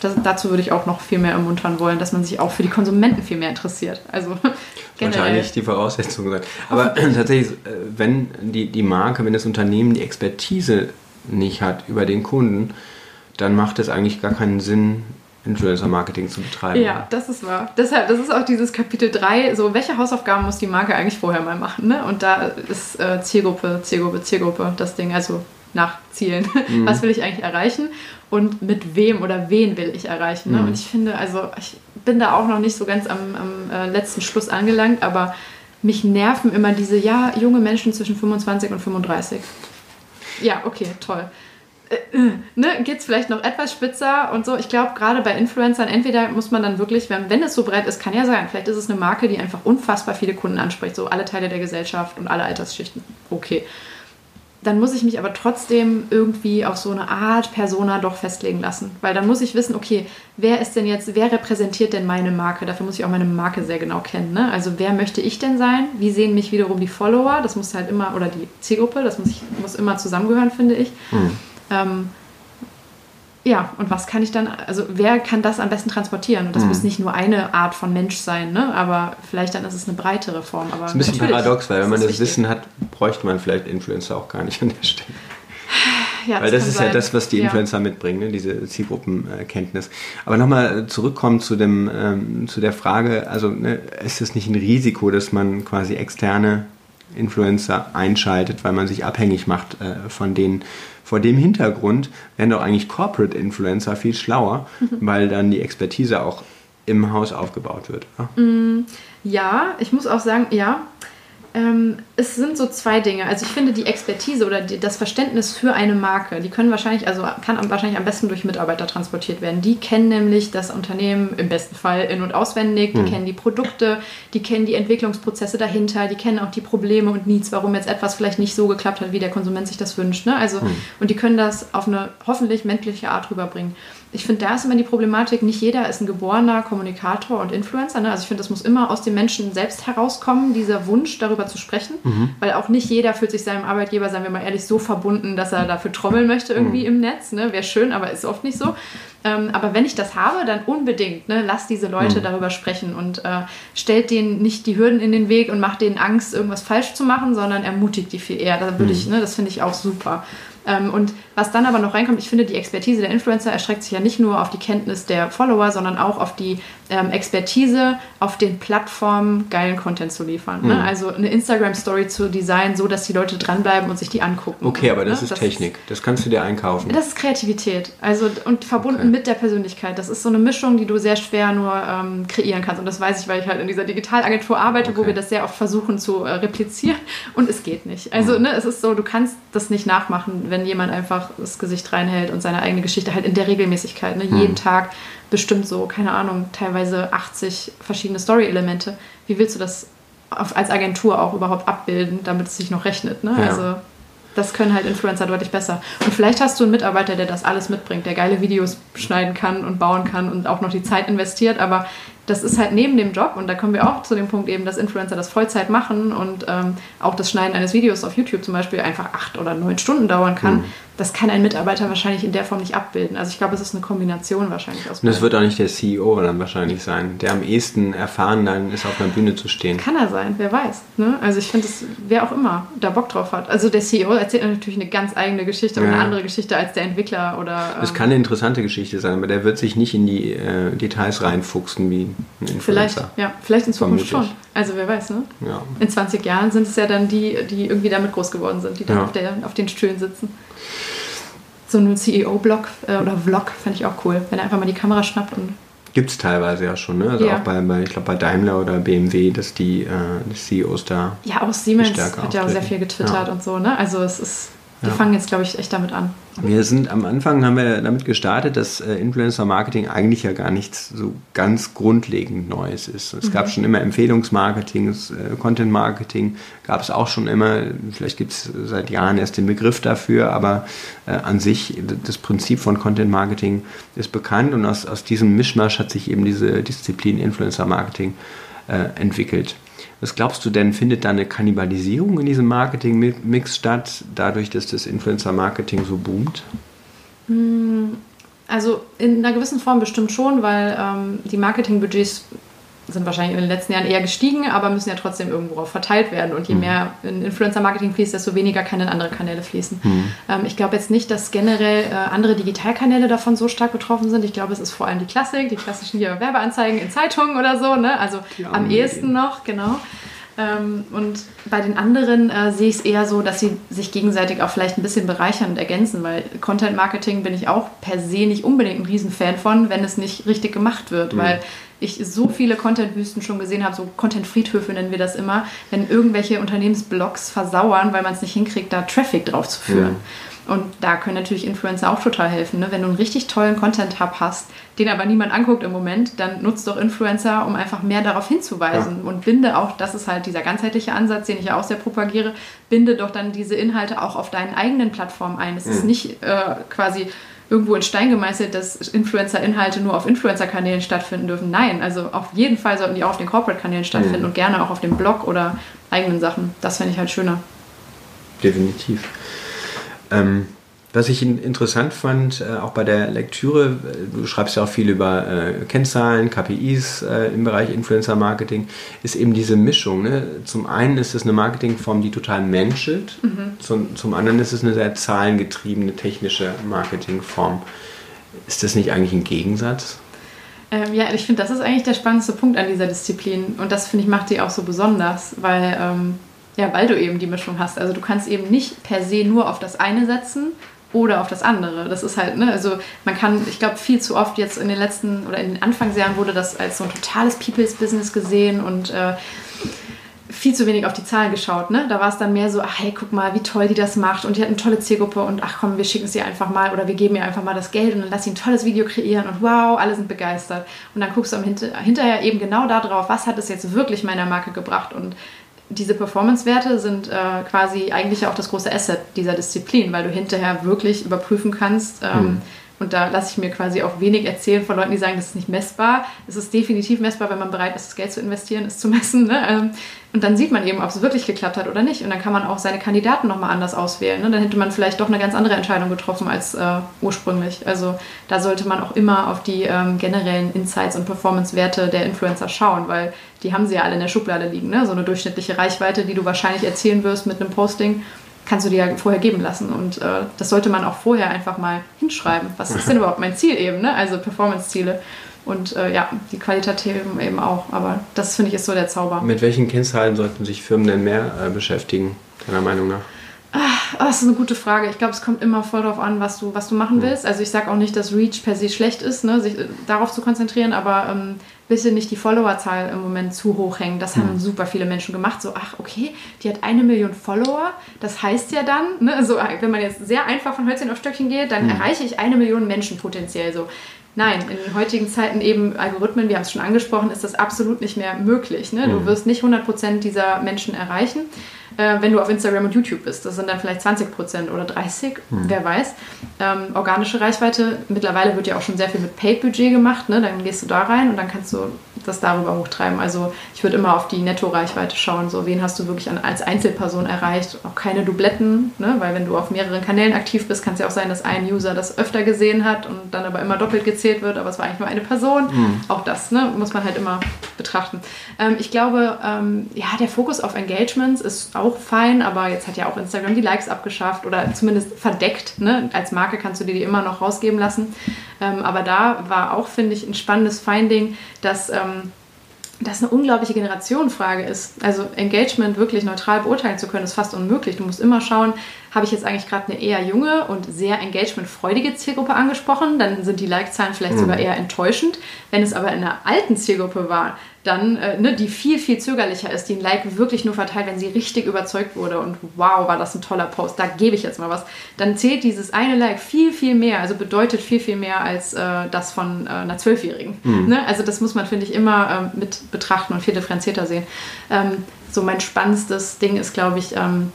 Das, dazu würde ich auch noch viel mehr ermuntern wollen, dass man sich auch für die Konsumenten viel mehr interessiert. Also generell. Wahrscheinlich die Voraussetzung sein. Aber tatsächlich, äh, wenn die, die Marke, wenn das Unternehmen die Expertise nicht hat über den Kunden, dann macht es eigentlich gar keinen Sinn, Influencer-Marketing zu betreiben. Ja, das ist wahr. Deshalb, das ist auch dieses Kapitel 3, so welche Hausaufgaben muss die Marke eigentlich vorher mal machen. Ne? Und da ist äh, Zielgruppe, Zielgruppe, Zielgruppe das Ding. Also nach Zielen. Mhm. Was will ich eigentlich erreichen und mit wem oder wen will ich erreichen? Ne? Mhm. Und ich finde, also ich bin da auch noch nicht so ganz am, am äh, letzten Schluss angelangt, aber mich nerven immer diese, ja, junge Menschen zwischen 25 und 35. Ja, okay, toll. Äh, äh, ne, geht es vielleicht noch etwas spitzer und so. Ich glaube, gerade bei Influencern, entweder muss man dann wirklich, wenn, wenn es so breit ist, kann ja sein, vielleicht ist es eine Marke, die einfach unfassbar viele Kunden anspricht, so alle Teile der Gesellschaft und alle Altersschichten. Okay dann muss ich mich aber trotzdem irgendwie auf so eine Art Persona doch festlegen lassen. Weil dann muss ich wissen, okay, wer ist denn jetzt, wer repräsentiert denn meine Marke? Dafür muss ich auch meine Marke sehr genau kennen. Ne? Also wer möchte ich denn sein? Wie sehen mich wiederum die Follower? Das muss halt immer, oder die Zielgruppe, das muss, ich, muss immer zusammengehören, finde ich. Mhm. Ähm, ja, und was kann ich dann, also wer kann das am besten transportieren? Und das mhm. muss nicht nur eine Art von Mensch sein, ne? aber vielleicht dann ist es eine breitere Form. Aber das ist ein bisschen paradox, weil wenn man das wichtig. Wissen hat, bräuchte man vielleicht Influencer auch gar nicht an der Stelle. Ja, Weil das, das ist sein. ja das, was die Influencer ja. mitbringen, ne? diese Zielgruppenkenntnis. Aber nochmal zurückkommen zu, dem, ähm, zu der Frage, also ne, ist es nicht ein Risiko, dass man quasi externe Influencer einschaltet, weil man sich abhängig macht äh, von denen? Vor dem Hintergrund wären doch eigentlich Corporate Influencer viel schlauer, weil dann die Expertise auch im Haus aufgebaut wird. Ja, mm, ja ich muss auch sagen, ja, ähm, es sind so zwei Dinge. Also ich finde die Expertise oder die, das Verständnis für eine Marke, die können wahrscheinlich, also kann wahrscheinlich am besten durch Mitarbeiter transportiert werden. Die kennen nämlich das Unternehmen im besten Fall in- und auswendig, die mhm. kennen die Produkte, die kennen die Entwicklungsprozesse dahinter, die kennen auch die Probleme und Needs, warum jetzt etwas vielleicht nicht so geklappt hat, wie der Konsument sich das wünscht. Ne? Also, mhm. Und die können das auf eine hoffentlich menschliche Art rüberbringen ich finde, da ist immer die Problematik, nicht jeder ist ein geborener Kommunikator und Influencer. Ne? Also ich finde, das muss immer aus dem Menschen selbst herauskommen, dieser Wunsch, darüber zu sprechen. Mhm. Weil auch nicht jeder fühlt sich seinem Arbeitgeber, sagen wir mal ehrlich, so verbunden, dass er dafür trommeln möchte irgendwie mhm. im Netz. Ne? Wäre schön, aber ist oft nicht so. Ähm, aber wenn ich das habe, dann unbedingt, ne? lasst diese Leute mhm. darüber sprechen und äh, stellt denen nicht die Hürden in den Weg und macht denen Angst, irgendwas falsch zu machen, sondern ermutigt die viel eher. Da würde ich, mhm. ne, das finde ich auch super. Ähm, und was dann aber noch reinkommt, ich finde, die Expertise der Influencer erstreckt sich ja nicht nur auf die Kenntnis der Follower, sondern auch auf die ähm, Expertise, auf den Plattformen geilen Content zu liefern. Ne? Mhm. Ne? Also eine Instagram-Story zu designen, so dass die Leute dranbleiben und sich die angucken. Okay, aber das ne? ist das Technik. Ist, das kannst du dir einkaufen. Das ist Kreativität. Also und verbunden okay. Mit der Persönlichkeit. Das ist so eine Mischung, die du sehr schwer nur ähm, kreieren kannst. Und das weiß ich, weil ich halt in dieser Digitalagentur arbeite, okay. wo wir das sehr oft versuchen zu äh, replizieren. Und es geht nicht. Also mhm. ne, es ist so, du kannst das nicht nachmachen, wenn jemand einfach das Gesicht reinhält und seine eigene Geschichte halt in der Regelmäßigkeit. Ne? Mhm. Jeden Tag bestimmt so, keine Ahnung, teilweise 80 verschiedene Story-Elemente. Wie willst du das auf, als Agentur auch überhaupt abbilden, damit es sich noch rechnet? Ne? Ja. Also Das können halt Influencer deutlich besser. Und vielleicht hast du einen Mitarbeiter, der das alles mitbringt, der geile Videos schneiden kann und bauen kann und auch noch die Zeit investiert, aber das ist halt neben dem Job und da kommen wir auch zu dem Punkt eben, dass Influencer das Vollzeit machen und ähm, auch das Schneiden eines Videos auf YouTube zum Beispiel einfach acht oder neun Stunden dauern kann. Mhm. Das kann ein Mitarbeiter wahrscheinlich in der Form nicht abbilden. Also ich glaube, es ist eine Kombination wahrscheinlich aus. Und es wird auch nicht der CEO dann wahrscheinlich sein, der am ehesten erfahren dann ist, auf einer Bühne zu stehen. Kann er sein, wer weiß. Ne? Also ich finde, wer auch immer da Bock drauf hat. Also der CEO erzählt natürlich eine ganz eigene Geschichte, ja. eine andere Geschichte als der Entwickler oder. Es ähm, kann eine interessante Geschichte sein, aber der wird sich nicht in die äh, Details reinfuchsen wie Vielleicht, ja, vielleicht in Zukunft Vermutlich. schon. Also wer weiß, ne? Ja. In 20 Jahren sind es ja dann die, die irgendwie damit groß geworden sind, die dann ja. auf, der, auf den Stühlen sitzen. So ein CEO-Blog äh, oder Vlog fände ich auch cool, wenn er einfach mal die Kamera schnappt und Gibt es teilweise ja schon, ne? Also ja. auch bei, bei ich glaube bei Daimler oder BMW, dass die, äh, die CEOs da. Ja, auch Siemens hat ja auch sehr viel getwittert ja. und so, ne? Also es ist die fangen jetzt, glaube ich, echt damit an. Wir sind am Anfang haben wir damit gestartet, dass äh, Influencer-Marketing eigentlich ja gar nichts so ganz grundlegend Neues ist. Es mhm. gab schon immer Empfehlungsmarketing, äh, Content-Marketing gab es auch schon immer. Vielleicht gibt es seit Jahren erst den Begriff dafür, aber äh, an sich das Prinzip von Content-Marketing ist bekannt und aus, aus diesem Mischmasch hat sich eben diese Disziplin Influencer-Marketing äh, entwickelt. Was glaubst du denn, findet da eine Kannibalisierung in diesem Marketing-Mix statt, dadurch, dass das Influencer-Marketing so boomt? Hm, also in einer gewissen Form bestimmt schon, weil ähm, die Marketingbudgets sind wahrscheinlich in den letzten Jahren eher gestiegen, aber müssen ja trotzdem irgendwo verteilt werden. Und je mhm. mehr in Influencer-Marketing fließt, desto weniger kann in andere Kanäle fließen. Mhm. Ähm, ich glaube jetzt nicht, dass generell äh, andere Digitalkanäle davon so stark betroffen sind. Ich glaube, es ist vor allem die Klassik, die klassischen Werbeanzeigen in Zeitungen oder so. Ne? Also ja, am ehesten noch, genau. Ähm, und bei den anderen äh, sehe ich es eher so, dass sie sich gegenseitig auch vielleicht ein bisschen bereichern und ergänzen, weil Content Marketing bin ich auch per se nicht unbedingt ein Riesenfan von, wenn es nicht richtig gemacht wird, mhm. weil ich so viele Content-Wüsten schon gesehen habe, so Content-Friedhöfe nennen wir das immer, wenn irgendwelche Unternehmensblogs versauern, weil man es nicht hinkriegt, da Traffic drauf zu führen. Mhm. Und da können natürlich Influencer auch total helfen. Ne? Wenn du einen richtig tollen Content-Hub hast, den aber niemand anguckt im Moment, dann nutzt doch Influencer, um einfach mehr darauf hinzuweisen. Ja. Und binde auch, das ist halt dieser ganzheitliche Ansatz, den ich ja auch sehr propagiere, binde doch dann diese Inhalte auch auf deinen eigenen Plattformen ein. Es mhm. ist nicht äh, quasi irgendwo in Stein gemeißelt, dass Influencer-Inhalte nur auf Influencer-Kanälen stattfinden dürfen. Nein, also auf jeden Fall sollten die auch auf den Corporate-Kanälen stattfinden mhm. und gerne auch auf dem Blog oder eigenen Sachen. Das fände ich halt schöner. Definitiv. Ähm, was ich interessant fand, äh, auch bei der Lektüre, äh, du schreibst ja auch viel über äh, Kennzahlen, KPIs im Bereich Influencer Marketing, ist eben diese Mischung. Ne? Zum einen ist es eine Marketingform, die total menschelt, mhm. zum, zum anderen ist es eine sehr zahlengetriebene technische Marketingform. Ist das nicht eigentlich ein Gegensatz? Ähm, ja, ich finde, das ist eigentlich der spannendste Punkt an dieser Disziplin und das finde ich macht die auch so besonders, weil ähm, ja, weil du eben die Mischung hast. Also du kannst eben nicht per se nur auf das eine setzen, oder auf das andere. Das ist halt, ne, also man kann, ich glaube, viel zu oft jetzt in den letzten oder in den Anfangsjahren wurde das als so ein totales People's Business gesehen und äh, viel zu wenig auf die Zahlen geschaut. Ne? Da war es dann mehr so, ach hey, guck mal, wie toll die das macht und die hat eine tolle Zielgruppe und ach komm, wir schicken sie einfach mal oder wir geben ihr einfach mal das Geld und dann lass sie ein tolles Video kreieren und wow, alle sind begeistert. Und dann guckst du hinterher eben genau darauf, was hat es jetzt wirklich meiner Marke gebracht und diese Performance-Werte sind äh, quasi eigentlich auch das große Asset dieser Disziplin, weil du hinterher wirklich überprüfen kannst. Ähm, hm. Und da lasse ich mir quasi auch wenig erzählen von Leuten, die sagen, das ist nicht messbar. Es ist definitiv messbar, wenn man bereit ist, das Geld zu investieren, es zu messen. Ne? Ähm, und dann sieht man eben, ob es wirklich geklappt hat oder nicht. Und dann kann man auch seine Kandidaten nochmal anders auswählen. Ne? Dann hätte man vielleicht doch eine ganz andere Entscheidung getroffen als äh, ursprünglich. Also da sollte man auch immer auf die ähm, generellen Insights und Performance-Werte der Influencer schauen, weil die haben sie ja alle in der Schublade liegen. Ne? So eine durchschnittliche Reichweite, die du wahrscheinlich erzielen wirst mit einem Posting, kannst du dir ja vorher geben lassen. Und äh, das sollte man auch vorher einfach mal hinschreiben. Was ist denn überhaupt mein Ziel eben? Ne? Also Performance-Ziele. Und äh, ja, die Qualitativen eben auch. Aber das finde ich ist so der Zauber. Mit welchen Kennzahlen sollten sich Firmen denn mehr äh, beschäftigen, deiner Meinung nach? Ach, oh, das ist eine gute Frage. Ich glaube, es kommt immer voll darauf an, was du, was du machen willst. Also ich sage auch nicht, dass Reach per se schlecht ist, ne, sich äh, darauf zu konzentrieren, aber ähm, bitte nicht die Followerzahl im Moment zu hoch hängen. Das haben hm. super viele Menschen gemacht. So, ach, okay, die hat eine Million Follower. Das heißt ja dann, ne, so, wenn man jetzt sehr einfach von Hölzchen auf Stöckchen geht, dann hm. erreiche ich eine Million Menschen potenziell so Nein, in den heutigen Zeiten eben Algorithmen, wir haben es schon angesprochen, ist das absolut nicht mehr möglich. Ne? Du mhm. wirst nicht 100% dieser Menschen erreichen äh, wenn du auf Instagram und YouTube bist. Das sind dann vielleicht 20 Prozent oder 30, hm. wer weiß. Ähm, organische Reichweite, mittlerweile wird ja auch schon sehr viel mit Paid-Budget gemacht. Ne? Dann gehst du da rein und dann kannst du das darüber hochtreiben. Also ich würde immer auf die Netto-Reichweite schauen. So, wen hast du wirklich an, als Einzelperson erreicht? Auch keine Dubletten, ne? weil wenn du auf mehreren Kanälen aktiv bist, kann es ja auch sein, dass ein User das öfter gesehen hat und dann aber immer doppelt gezählt wird, aber es war eigentlich nur eine Person. Mhm. Auch das ne? muss man halt immer betrachten. Ähm, ich glaube, ähm, ja, der Fokus auf Engagements ist auch fein, aber jetzt hat ja auch Instagram die Likes abgeschafft oder zumindest verdeckt. Ne? Als Marke kannst du dir die immer noch rausgeben lassen. Ähm, aber da war auch, finde ich, ein spannendes Finding, dass ähm, das eine unglaubliche Generationenfrage ist. Also Engagement wirklich neutral beurteilen zu können, ist fast unmöglich. Du musst immer schauen, habe ich jetzt eigentlich gerade eine eher junge und sehr engagementfreudige Zielgruppe angesprochen, dann sind die Like-Zahlen vielleicht mhm. sogar eher enttäuschend. Wenn es aber in einer alten Zielgruppe war, dann, äh, ne, die viel, viel zögerlicher ist, die ein Like wirklich nur verteilt, wenn sie richtig überzeugt wurde und wow, war das ein toller Post, da gebe ich jetzt mal was, dann zählt dieses eine Like viel, viel mehr, also bedeutet viel, viel mehr als äh, das von äh, einer Zwölfjährigen. Mhm. Ne? Also das muss man, finde ich, immer ähm, mit betrachten und viel differenzierter sehen. Ähm, so mein spannendstes Ding ist, glaube ich, ähm,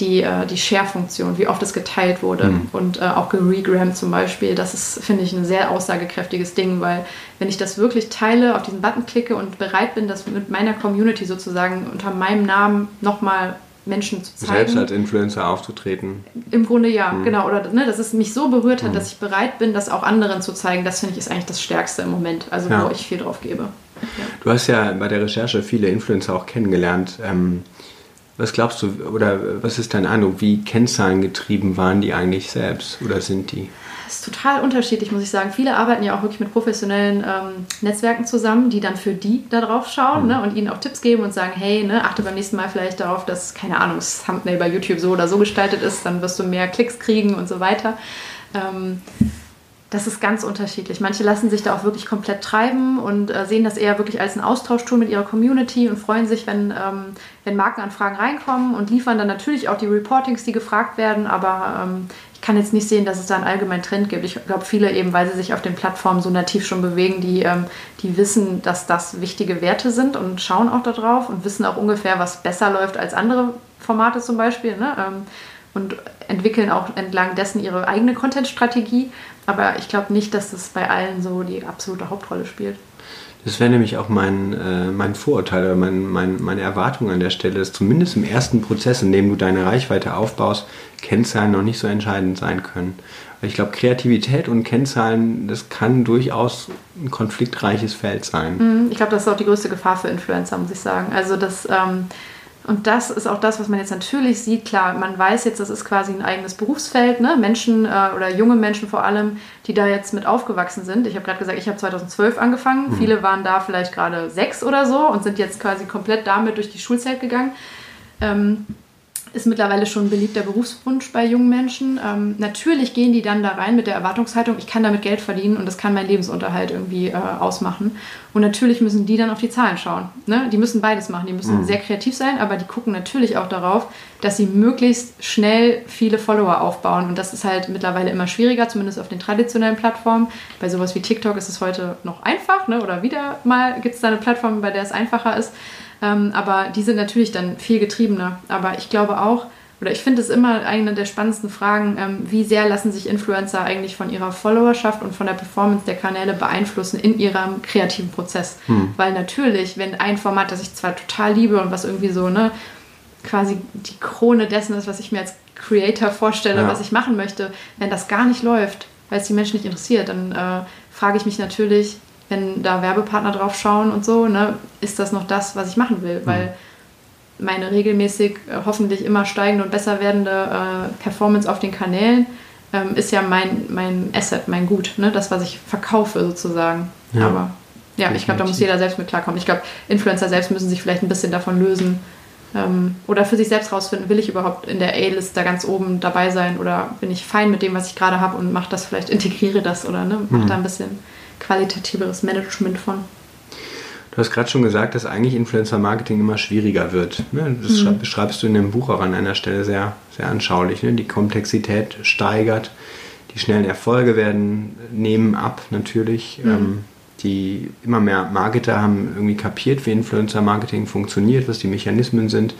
die, äh, die Share-Funktion, wie oft es geteilt wurde mhm. und äh, auch geregrammt zum Beispiel. Das ist, finde ich, ein sehr aussagekräftiges Ding, weil wenn ich das wirklich teile, auf diesen Button klicke und bereit bin, das mit meiner Community sozusagen unter meinem Namen nochmal Menschen zu zeigen. Selbst als Influencer aufzutreten. Im Grunde ja, mhm. genau. Oder ne, dass es mich so berührt hat, mhm. dass ich bereit bin, das auch anderen zu zeigen, das finde ich ist eigentlich das Stärkste im Moment, also ja. wo ich viel drauf gebe. Ja. Du hast ja bei der Recherche viele Influencer auch kennengelernt. Ähm, was glaubst du, oder was ist dein Eindruck, wie kennzahlengetrieben waren die eigentlich selbst oder sind die? Das ist total unterschiedlich, muss ich sagen. Viele arbeiten ja auch wirklich mit professionellen ähm, Netzwerken zusammen, die dann für die da drauf schauen mhm. ne, und ihnen auch Tipps geben und sagen, hey, ne, achte beim nächsten Mal vielleicht darauf, dass, keine Ahnung, das Thumbnail bei YouTube so oder so gestaltet ist, dann wirst du mehr Klicks kriegen und so weiter. Ähm, das ist ganz unterschiedlich. Manche lassen sich da auch wirklich komplett treiben und äh, sehen das eher wirklich als ein Austauschtool mit ihrer Community und freuen sich, wenn, ähm, wenn Markenanfragen reinkommen und liefern dann natürlich auch die Reportings, die gefragt werden. Aber ähm, ich kann jetzt nicht sehen, dass es da einen allgemeinen Trend gibt. Ich glaube, viele eben, weil sie sich auf den Plattformen so nativ schon bewegen, die, ähm, die wissen, dass das wichtige Werte sind und schauen auch darauf und wissen auch ungefähr, was besser läuft als andere Formate zum Beispiel. Ne? Ähm, und entwickeln auch entlang dessen ihre eigene Content-Strategie. Aber ich glaube nicht, dass das bei allen so die absolute Hauptrolle spielt. Das wäre nämlich auch mein, äh, mein Vorurteil oder mein, mein, meine Erwartung an der Stelle, dass zumindest im ersten Prozess, in dem du deine Reichweite aufbaust, Kennzahlen noch nicht so entscheidend sein können. Weil ich glaube, Kreativität und Kennzahlen, das kann durchaus ein konfliktreiches Feld sein. Mhm, ich glaube, das ist auch die größte Gefahr für Influencer, muss ich sagen. Also das... Ähm und das ist auch das, was man jetzt natürlich sieht. Klar, man weiß jetzt, das ist quasi ein eigenes Berufsfeld. Ne? Menschen äh, oder junge Menschen vor allem, die da jetzt mit aufgewachsen sind. Ich habe gerade gesagt, ich habe 2012 angefangen. Mhm. Viele waren da vielleicht gerade sechs oder so und sind jetzt quasi komplett damit durch die Schulzeit gegangen. Ähm, ist mittlerweile schon ein beliebter Berufswunsch bei jungen Menschen. Ähm, natürlich gehen die dann da rein mit der Erwartungshaltung, ich kann damit Geld verdienen und das kann meinen Lebensunterhalt irgendwie äh, ausmachen. Und natürlich müssen die dann auf die Zahlen schauen. Ne? Die müssen beides machen. Die müssen mhm. sehr kreativ sein, aber die gucken natürlich auch darauf, dass sie möglichst schnell viele Follower aufbauen. Und das ist halt mittlerweile immer schwieriger, zumindest auf den traditionellen Plattformen. Bei sowas wie TikTok ist es heute noch einfach, ne? oder wieder mal gibt es da eine Plattform, bei der es einfacher ist. Ähm, aber die sind natürlich dann viel getriebener. Aber ich glaube auch, oder ich finde es immer eine der spannendsten Fragen, ähm, wie sehr lassen sich Influencer eigentlich von ihrer Followerschaft und von der Performance der Kanäle beeinflussen in ihrem kreativen Prozess. Hm. Weil natürlich, wenn ein Format, das ich zwar total liebe und was irgendwie so, ne, quasi die Krone dessen ist, was ich mir als Creator vorstelle, ja. was ich machen möchte, wenn das gar nicht läuft, weil es die Menschen nicht interessiert, dann äh, frage ich mich natürlich, wenn da Werbepartner drauf schauen und so, ne, ist das noch das, was ich machen will? Mhm. Weil meine regelmäßig äh, hoffentlich immer steigende und besser werdende äh, Performance auf den Kanälen ähm, ist ja mein, mein Asset, mein Gut, ne? das, was ich verkaufe sozusagen. Ja. Aber ja, ich glaube, da muss jeder selbst mit klarkommen. Ich glaube, Influencer selbst müssen sich vielleicht ein bisschen davon lösen ähm, oder für sich selbst rausfinden, will ich überhaupt in der A-List da ganz oben dabei sein oder bin ich fein mit dem, was ich gerade habe und mache das vielleicht, integriere das oder ne, mache mhm. da ein bisschen qualitativeres Management von. Du hast gerade schon gesagt, dass eigentlich Influencer-Marketing immer schwieriger wird. Ne? Das mhm. beschreibst du in dem Buch auch an einer Stelle sehr, sehr anschaulich. Ne? Die Komplexität steigert, die schnellen Erfolge werden, nehmen ab natürlich. Mhm. Ähm, die immer mehr Marketer haben irgendwie kapiert, wie Influencer-Marketing funktioniert, was die Mechanismen sind.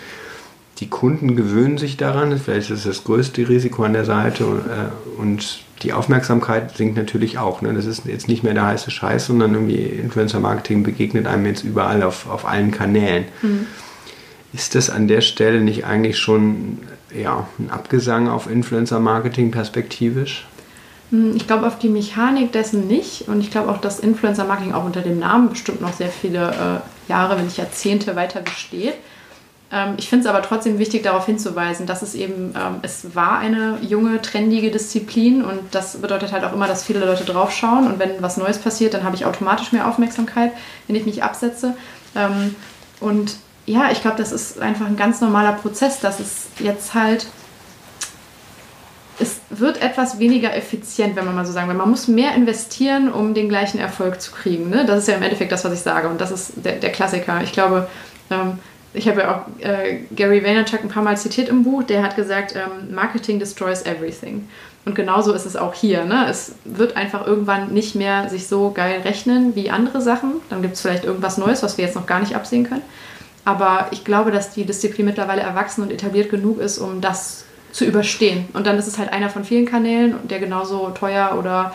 Die Kunden gewöhnen sich daran, vielleicht ist das das größte Risiko an der Seite äh, und die Aufmerksamkeit sinkt natürlich auch. Ne? Das ist jetzt nicht mehr der heiße Scheiß, sondern irgendwie Influencer-Marketing begegnet einem jetzt überall auf, auf allen Kanälen. Mhm. Ist das an der Stelle nicht eigentlich schon ja, ein Abgesang auf Influencer-Marketing perspektivisch? Hm, ich glaube auf die Mechanik dessen nicht und ich glaube auch, dass Influencer-Marketing auch unter dem Namen bestimmt noch sehr viele äh, Jahre, wenn nicht Jahrzehnte weiter besteht. Ähm, ich finde es aber trotzdem wichtig, darauf hinzuweisen, dass es eben, ähm, es war eine junge, trendige Disziplin und das bedeutet halt auch immer, dass viele Leute draufschauen und wenn was Neues passiert, dann habe ich automatisch mehr Aufmerksamkeit, wenn ich mich absetze. Ähm, und ja, ich glaube, das ist einfach ein ganz normaler Prozess, dass es jetzt halt es wird etwas weniger effizient, wenn man mal so sagen will. Man muss mehr investieren, um den gleichen Erfolg zu kriegen. Ne? Das ist ja im Endeffekt das, was ich sage. Und das ist der, der Klassiker. Ich glaube, ähm, ich habe ja auch äh, Gary Vaynerchuk ein paar Mal zitiert im Buch, der hat gesagt, ähm, Marketing destroys everything. Und genauso ist es auch hier. Ne? Es wird einfach irgendwann nicht mehr sich so geil rechnen wie andere Sachen. Dann gibt es vielleicht irgendwas Neues, was wir jetzt noch gar nicht absehen können. Aber ich glaube, dass die Disziplin mittlerweile erwachsen und etabliert genug ist, um das zu überstehen. Und dann ist es halt einer von vielen Kanälen, der genauso teuer oder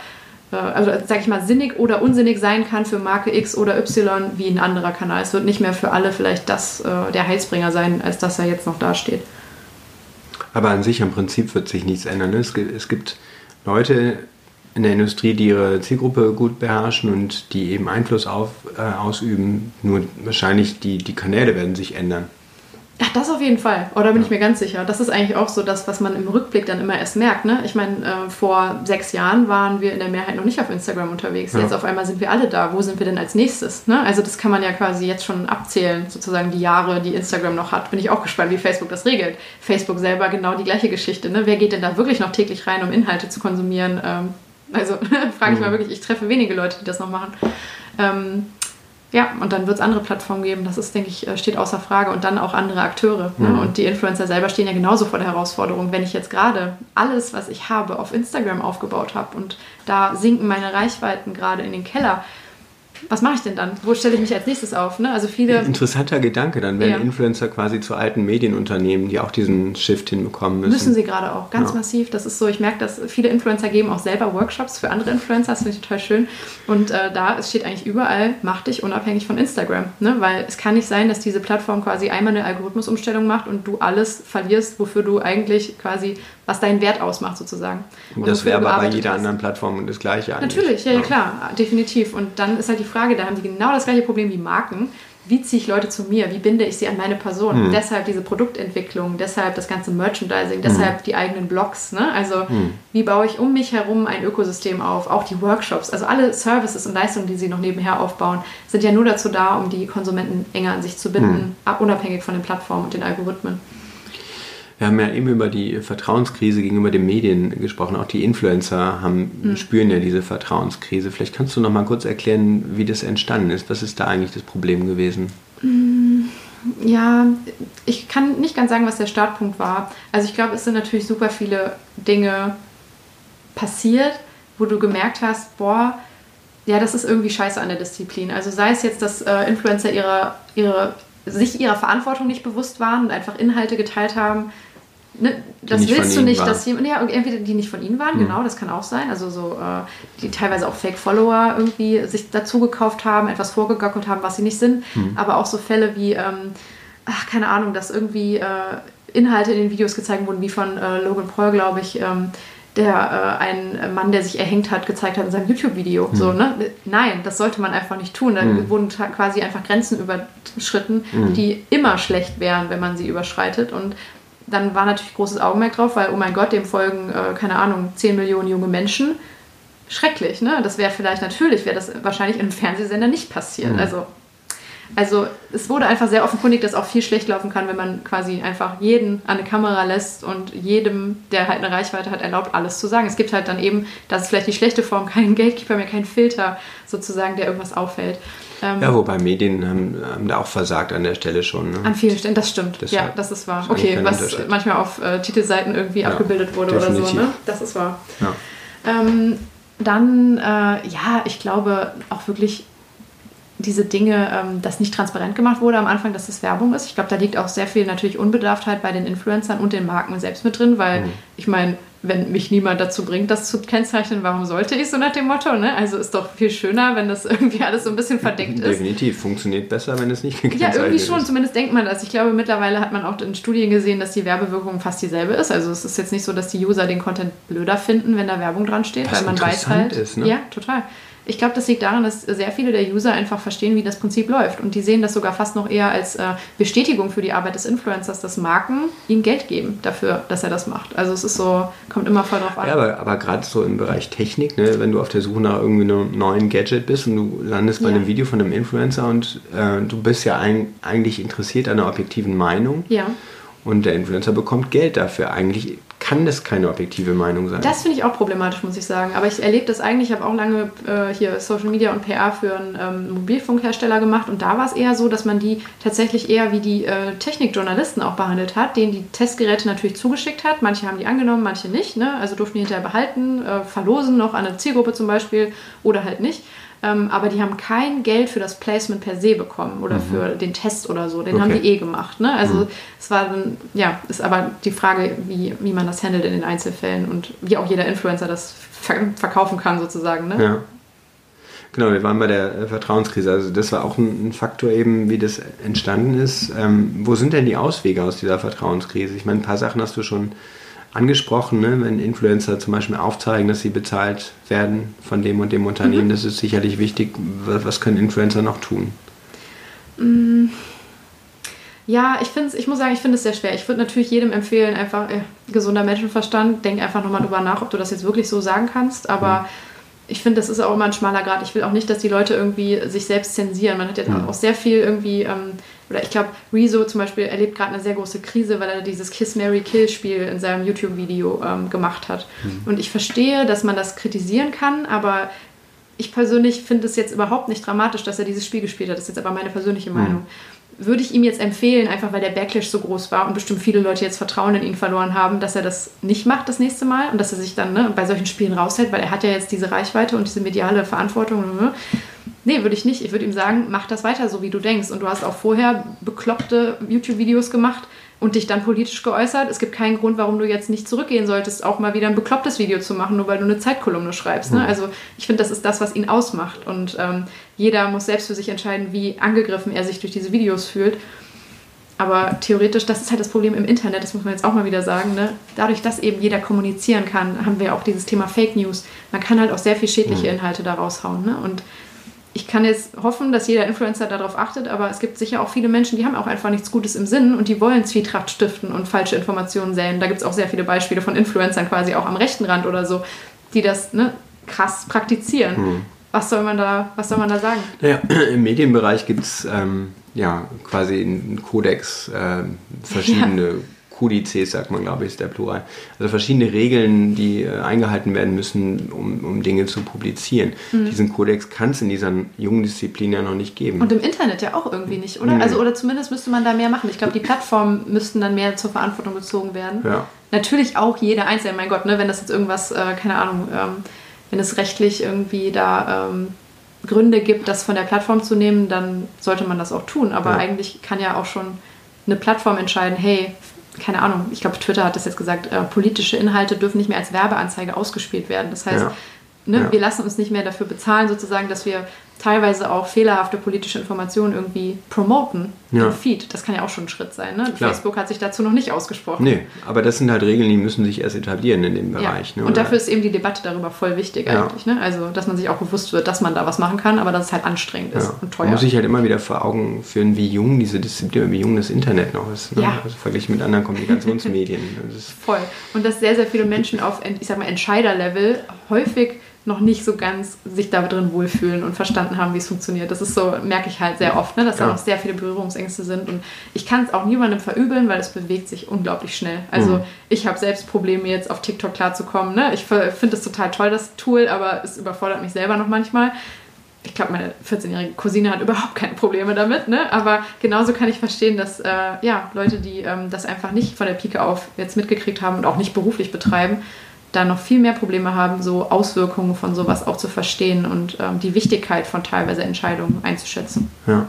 also sag ich mal, sinnig oder unsinnig sein kann für Marke X oder Y wie ein anderer Kanal. Es wird nicht mehr für alle vielleicht das äh, der Heilsbringer sein, als dass er jetzt noch dasteht. Aber an sich im Prinzip wird sich nichts ändern. Es gibt, es gibt Leute in der Industrie, die ihre Zielgruppe gut beherrschen und die eben Einfluss auf, äh, ausüben. Nur wahrscheinlich die, die Kanäle werden sich ändern. Ja, das auf jeden Fall. Oder bin ja. ich mir ganz sicher. Das ist eigentlich auch so das, was man im Rückblick dann immer erst merkt. Ne? Ich meine, äh, vor sechs Jahren waren wir in der Mehrheit noch nicht auf Instagram unterwegs. Ja. Jetzt auf einmal sind wir alle da. Wo sind wir denn als nächstes? Ne? Also das kann man ja quasi jetzt schon abzählen, sozusagen die Jahre, die Instagram noch hat. Bin ich auch gespannt, wie Facebook das regelt. Facebook selber genau die gleiche Geschichte. Ne? Wer geht denn da wirklich noch täglich rein, um Inhalte zu konsumieren? Ähm, also frage ich mhm. mal wirklich, ich treffe wenige Leute, die das noch machen. Ähm, ja, und dann wird es andere Plattformen geben. Das ist, denke ich, äh, steht außer Frage. Und dann auch andere Akteure. Ne? Mhm. Ne? Und die Influencer selber stehen ja genauso vor der Herausforderung. Wenn ich jetzt gerade alles, was ich habe, auf Instagram aufgebaut habe und da sinken meine Reichweiten gerade in den Keller, was mache ich denn dann? Wo stelle ich mich als nächstes auf? Ne? Also viele Interessanter Gedanke, dann werden ja. Influencer quasi zu alten Medienunternehmen, die auch diesen Shift hinbekommen müssen. Müssen sie gerade auch, ganz ja. massiv. Das ist so, ich merke, dass viele Influencer geben auch selber Workshops für andere Influencer, das finde ich total schön. Und äh, da es steht eigentlich überall, mach dich unabhängig von Instagram. Ne? Weil es kann nicht sein, dass diese Plattform quasi einmal eine Algorithmusumstellung macht und du alles verlierst, wofür du eigentlich quasi was deinen Wert ausmacht sozusagen. Und das wäre aber bei jeder hast. anderen Plattform das gleiche eigentlich. Natürlich, ja, ja, klar, definitiv. Und dann ist halt die Frage, da haben die genau das gleiche Problem wie Marken. Wie ziehe ich Leute zu mir? Wie binde ich sie an meine Person? Hm. Deshalb diese Produktentwicklung, deshalb das ganze Merchandising, deshalb hm. die eigenen Blogs. Ne? Also hm. wie baue ich um mich herum ein Ökosystem auf? Auch die Workshops, also alle Services und Leistungen, die sie noch nebenher aufbauen, sind ja nur dazu da, um die Konsumenten enger an sich zu binden, hm. unabhängig von den Plattformen und den Algorithmen. Wir haben ja eben über die Vertrauenskrise gegenüber den Medien gesprochen. Auch die Influencer haben, mhm. spüren ja diese Vertrauenskrise. Vielleicht kannst du noch mal kurz erklären, wie das entstanden ist. Was ist da eigentlich das Problem gewesen? Mm, ja, ich kann nicht ganz sagen, was der Startpunkt war. Also ich glaube, es sind natürlich super viele Dinge passiert, wo du gemerkt hast, boah, ja, das ist irgendwie scheiße an der Disziplin. Also sei es jetzt, dass äh, Influencer ihre, ihre, sich ihrer Verantwortung nicht bewusst waren und einfach Inhalte geteilt haben, Ne, das willst du nicht, dass jemand, ja, entweder die nicht von ihnen waren, mhm. genau, das kann auch sein. Also so, äh, die teilweise auch Fake-Follower irgendwie sich dazu gekauft haben, etwas vorgegackelt haben, was sie nicht sind. Mhm. Aber auch so Fälle wie, ähm, ach, keine Ahnung, dass irgendwie äh, Inhalte in den Videos gezeigt wurden, wie von äh, Logan Paul, glaube ich, ähm, der äh, ein Mann, der sich erhängt hat, gezeigt hat in seinem YouTube-Video. Mhm. So, ne? Nein, das sollte man einfach nicht tun. Da mhm. wurden quasi einfach Grenzen überschritten, mhm. die immer schlecht wären, wenn man sie überschreitet. Und dann war natürlich großes Augenmerk drauf, weil, oh mein Gott, dem folgen, äh, keine Ahnung, 10 Millionen junge Menschen. Schrecklich, ne? Das wäre vielleicht natürlich, wäre das wahrscheinlich in einem Fernsehsender nicht passiert. Mhm. Also, also es wurde einfach sehr offenkundig, dass auch viel schlecht laufen kann, wenn man quasi einfach jeden an eine Kamera lässt und jedem, der halt eine Reichweite hat, erlaubt, alles zu sagen. Es gibt halt dann eben, das ist vielleicht die schlechte Form, keinen Gatekeeper mehr, keinen Filter sozusagen, der irgendwas auffällt. Ähm, ja, wobei Medien haben, haben, da auch versagt an der Stelle schon. Ne? An vielen Stellen, das stimmt. Das ja, das ist wahr. Okay, was manchmal auf äh, Titelseiten irgendwie ja, abgebildet wurde definitiv. oder so, ne? Das ist wahr. Ja. Ähm, dann, äh, ja, ich glaube auch wirklich diese Dinge, ähm, dass nicht transparent gemacht wurde am Anfang, dass das Werbung ist. Ich glaube, da liegt auch sehr viel natürlich Unbedarftheit bei den Influencern und den Marken selbst mit drin, weil mhm. ich meine, wenn mich niemand dazu bringt, das zu kennzeichnen, warum sollte ich so nach dem Motto? Ne? Also ist doch viel schöner, wenn das irgendwie alles so ein bisschen verdeckt ist. Definitiv, funktioniert besser, wenn es nicht gekennzeichnet ist. Ja, irgendwie schon, ist. zumindest denkt man das. Ich glaube, mittlerweile hat man auch in Studien gesehen, dass die Werbewirkung fast dieselbe ist. Also es ist jetzt nicht so, dass die User den Content blöder finden, wenn da Werbung dran steht, Was weil man weiß halt. Ist, ne? Ja, total. Ich glaube, das liegt daran, dass sehr viele der User einfach verstehen, wie das Prinzip läuft. Und die sehen das sogar fast noch eher als äh, Bestätigung für die Arbeit des Influencers, dass Marken ihm Geld geben dafür, dass er das macht. Also es ist so, kommt immer voll drauf an. Ja, aber, aber gerade so im Bereich Technik, ne, wenn du auf der Suche nach irgendwie einem neuen Gadget bist und du landest bei ja. einem Video von einem Influencer und äh, du bist ja ein, eigentlich interessiert an einer objektiven Meinung. Ja. Und der Influencer bekommt Geld dafür. Eigentlich kann das keine objektive Meinung sein. Das finde ich auch problematisch, muss ich sagen. Aber ich erlebe das eigentlich, ich habe auch lange äh, hier Social Media und PR für einen ähm, Mobilfunkhersteller gemacht und da war es eher so, dass man die tatsächlich eher wie die äh, Technikjournalisten auch behandelt hat, denen die Testgeräte natürlich zugeschickt hat. Manche haben die angenommen, manche nicht. Ne? Also durften die hinterher behalten, äh, verlosen noch an eine Zielgruppe zum Beispiel oder halt nicht. Ähm, aber die haben kein Geld für das Placement per se bekommen oder mhm. für den Test oder so. Den okay. haben die eh gemacht. Ne? Also mhm. es war dann, ja, ist aber die Frage, wie, wie man das handelt in den Einzelfällen und wie auch jeder Influencer das verkaufen kann sozusagen. Ne? Ja. Genau, wir waren bei der äh, Vertrauenskrise. Also das war auch ein, Faktor eben, wie das entstanden ist. Ähm, wo sind denn die Auswege aus dieser Vertrauenskrise? Ich meine, ein paar Sachen hast du schon angesprochen, ne? wenn Influencer zum Beispiel aufzeigen, dass sie bezahlt werden von dem und dem Unternehmen. Mhm. Das ist sicherlich wichtig. Was können Influencer noch tun? Mm. Ja, ich, find's, ich muss sagen, ich finde es sehr schwer. Ich würde natürlich jedem empfehlen, einfach äh, gesunder Menschenverstand, denk einfach nochmal drüber nach, ob du das jetzt wirklich so sagen kannst. Aber mhm. Ich finde, das ist auch immer ein schmaler Grad. Ich will auch nicht, dass die Leute irgendwie sich selbst zensieren. Man hat ja mhm. auch sehr viel irgendwie ähm, oder ich glaube, Rezo zum Beispiel erlebt gerade eine sehr große Krise, weil er dieses Kiss Mary Kill Spiel in seinem YouTube-Video ähm, gemacht hat. Mhm. Und ich verstehe, dass man das kritisieren kann, aber ich persönlich finde es jetzt überhaupt nicht dramatisch, dass er dieses Spiel gespielt hat. Das ist jetzt aber meine persönliche mhm. Würde ich ihm jetzt empfehlen, einfach weil der Backlash so groß war und bestimmt viele Leute jetzt Vertrauen in ihn verloren haben, dass er das nicht macht das nächste Mal und dass er sich dann ne, bei solchen Spielen raushält, weil er hat ja jetzt diese Reichweite und diese mediale Verantwortung. Ne? Nee, würde ich nicht. Ich würde ihm sagen, mach das weiter, so wie du denkst. Und du hast auch vorher bekloppte YouTube-Videos gemacht und dich dann politisch geäußert. Es gibt keinen Grund, warum du jetzt nicht zurückgehen solltest, auch mal wieder ein beklopptes Video zu machen, nur weil du eine Zeitkolumne schreibst. Ne? Mhm. Also ich finde, das ist das, was ihn ausmacht. Und ähm, jeder muss selbst für sich entscheiden, wie angegriffen er sich durch diese Videos fühlt. Aber theoretisch, das ist halt das Problem im Internet, das muss man jetzt auch mal wieder sagen. Ne? Dadurch, dass eben jeder kommunizieren kann, haben wir auch dieses Thema Fake News. Man kann halt auch sehr viel schädliche mhm. Inhalte da raushauen. Ne? Und ich kann jetzt hoffen, dass jeder Influencer darauf achtet, aber es gibt sicher auch viele Menschen, die haben auch einfach nichts Gutes im Sinn und die wollen Zwietracht stiften und falsche Informationen säen. Da gibt es auch sehr viele Beispiele von Influencern quasi auch am rechten Rand oder so, die das ne, krass praktizieren. Hm. Was soll man da, was soll man da sagen? Naja, im Medienbereich gibt es ähm, ja quasi einen Kodex, äh, verschiedene ja. Kodizes, sagt man, glaube ich, ist der Plural. Also verschiedene Regeln, die äh, eingehalten werden müssen, um, um Dinge zu publizieren. Mhm. Diesen Kodex kann es in dieser jungen Disziplin ja noch nicht geben. Und im Internet ja auch irgendwie nicht, oder? Nee. Also, oder zumindest müsste man da mehr machen. Ich glaube, die Plattformen müssten dann mehr zur Verantwortung gezogen werden. Ja. Natürlich auch jeder Einzelne, mein Gott, ne, wenn das jetzt irgendwas, äh, keine Ahnung, ähm, wenn es rechtlich irgendwie da ähm, Gründe gibt, das von der Plattform zu nehmen, dann sollte man das auch tun. Aber ja. eigentlich kann ja auch schon eine Plattform entscheiden, hey, keine Ahnung, ich glaube, Twitter hat das jetzt gesagt, äh, politische Inhalte dürfen nicht mehr als Werbeanzeige ausgespielt werden. Das heißt, ja. Ne, ja. wir lassen uns nicht mehr dafür bezahlen, sozusagen, dass wir teilweise auch fehlerhafte politische Informationen irgendwie promoten ja. im Feed. Das kann ja auch schon ein Schritt sein. Ne? Facebook hat sich dazu noch nicht ausgesprochen. Nee, aber das sind halt Regeln, die müssen sich erst etablieren in dem Bereich. Ja. Ne? Und dafür ist eben die Debatte darüber voll wichtig ja. eigentlich. Ne? Also, dass man sich auch bewusst wird, dass man da was machen kann, aber dass es halt anstrengend ist und teuer. Man muss sich halt immer wieder vor Augen führen, wie jung diese Disziplin, wie jung das Internet noch ist. Ne? Ja. Also verglichen mit anderen Kommunikationsmedien. voll. Und dass sehr, sehr viele Menschen auf, ich sag mal, Entscheiderlevel häufig noch nicht so ganz sich da drin wohlfühlen und verstanden haben, wie es funktioniert. Das ist so, merke ich halt sehr oft, ne, dass ja. da noch sehr viele Berührungsängste sind. Und ich kann es auch niemandem verübeln, weil es bewegt sich unglaublich schnell. Also mhm. ich habe selbst Probleme, jetzt auf TikTok klarzukommen. Ne? Ich finde es total toll, das Tool, aber es überfordert mich selber noch manchmal. Ich glaube, meine 14-jährige Cousine hat überhaupt keine Probleme damit, ne? aber genauso kann ich verstehen, dass äh, ja, Leute, die ähm, das einfach nicht von der Pike auf jetzt mitgekriegt haben und auch nicht beruflich betreiben, da noch viel mehr Probleme haben, so Auswirkungen von sowas auch zu verstehen und ähm, die Wichtigkeit von teilweise Entscheidungen einzuschätzen. Ja.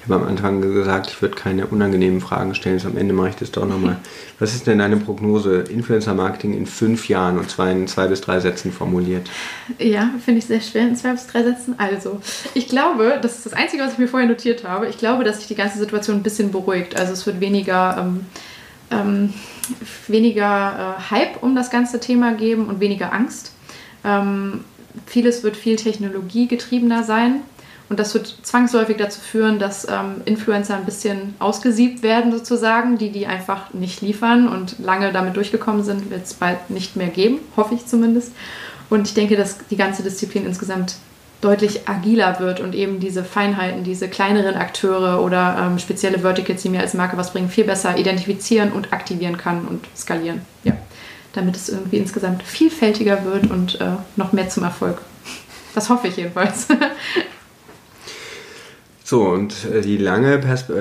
Ich habe am Anfang gesagt, ich würde keine unangenehmen Fragen stellen. Am Ende mache ich das doch nochmal. Was ist denn deine Prognose? Influencer-Marketing in fünf Jahren und zwar in zwei bis drei Sätzen formuliert. Ja, finde ich sehr schwer in zwei bis drei Sätzen. Also, ich glaube, das ist das Einzige, was ich mir vorher notiert habe. Ich glaube, dass sich die ganze Situation ein bisschen beruhigt. Also, es wird weniger. Ähm, ähm, weniger äh, Hype um das ganze Thema geben und weniger Angst. Ähm, vieles wird viel technologiegetriebener sein. Und das wird zwangsläufig dazu führen, dass ähm, Influencer ein bisschen ausgesiebt werden, sozusagen, die die einfach nicht liefern und lange damit durchgekommen sind, wird es bald nicht mehr geben, hoffe ich zumindest. Und ich denke, dass die ganze Disziplin insgesamt deutlich agiler wird und eben diese Feinheiten, diese kleineren Akteure oder ähm, spezielle Verticals, die mir als Marke was bringen, viel besser identifizieren und aktivieren kann und skalieren. Ja. Damit es irgendwie insgesamt vielfältiger wird und äh, noch mehr zum Erfolg. Das hoffe ich jedenfalls. so, und äh, die lange, Perspe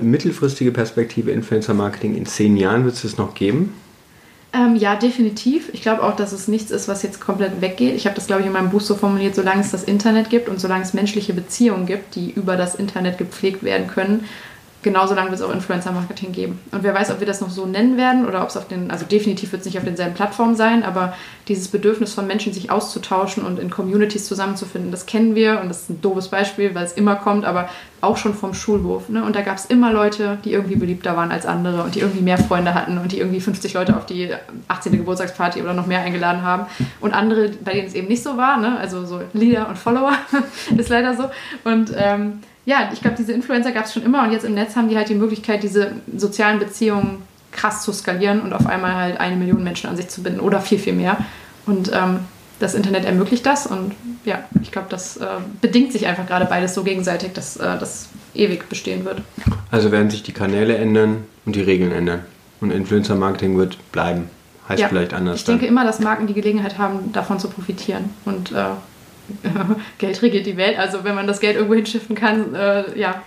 mittelfristige Perspektive Influencer Marketing in zehn Jahren wird es noch geben? Ähm, ja, definitiv. Ich glaube auch, dass es nichts ist, was jetzt komplett weggeht. Ich habe das, glaube ich, in meinem Buch so formuliert, solange es das Internet gibt und solange es menschliche Beziehungen gibt, die über das Internet gepflegt werden können, genauso lange wird es auch Influencer-Marketing geben. Und wer weiß, ob wir das noch so nennen werden oder ob es auf den, also definitiv wird es nicht auf denselben Plattformen sein, aber dieses Bedürfnis von Menschen, sich auszutauschen und in Communities zusammenzufinden, das kennen wir und das ist ein doofes Beispiel, weil es immer kommt, aber auch schon vom Schulhof. Ne? Und da gab es immer Leute, die irgendwie beliebter waren als andere und die irgendwie mehr Freunde hatten und die irgendwie 50 Leute auf die 18. Geburtstagsparty oder noch mehr eingeladen haben. Und andere, bei denen es eben nicht so war, ne? also so Leader und Follower, ist leider so. Und ähm, ja, ich glaube, diese Influencer gab es schon immer und jetzt im Netz haben die halt die Möglichkeit, diese sozialen Beziehungen krass zu skalieren und auf einmal halt eine Million Menschen an sich zu binden oder viel, viel mehr. Und ähm, das Internet ermöglicht das und ja, ich glaube, das äh, bedingt sich einfach gerade beides so gegenseitig, dass äh, das ewig bestehen wird. Also werden sich die Kanäle ändern und die Regeln ändern und Influencer-Marketing wird bleiben. Heißt ja, vielleicht anders. Ich dann. denke immer, dass Marken die Gelegenheit haben, davon zu profitieren und äh, Geld regiert die Welt. Also wenn man das Geld irgendwo hinschiffen kann, äh, ja.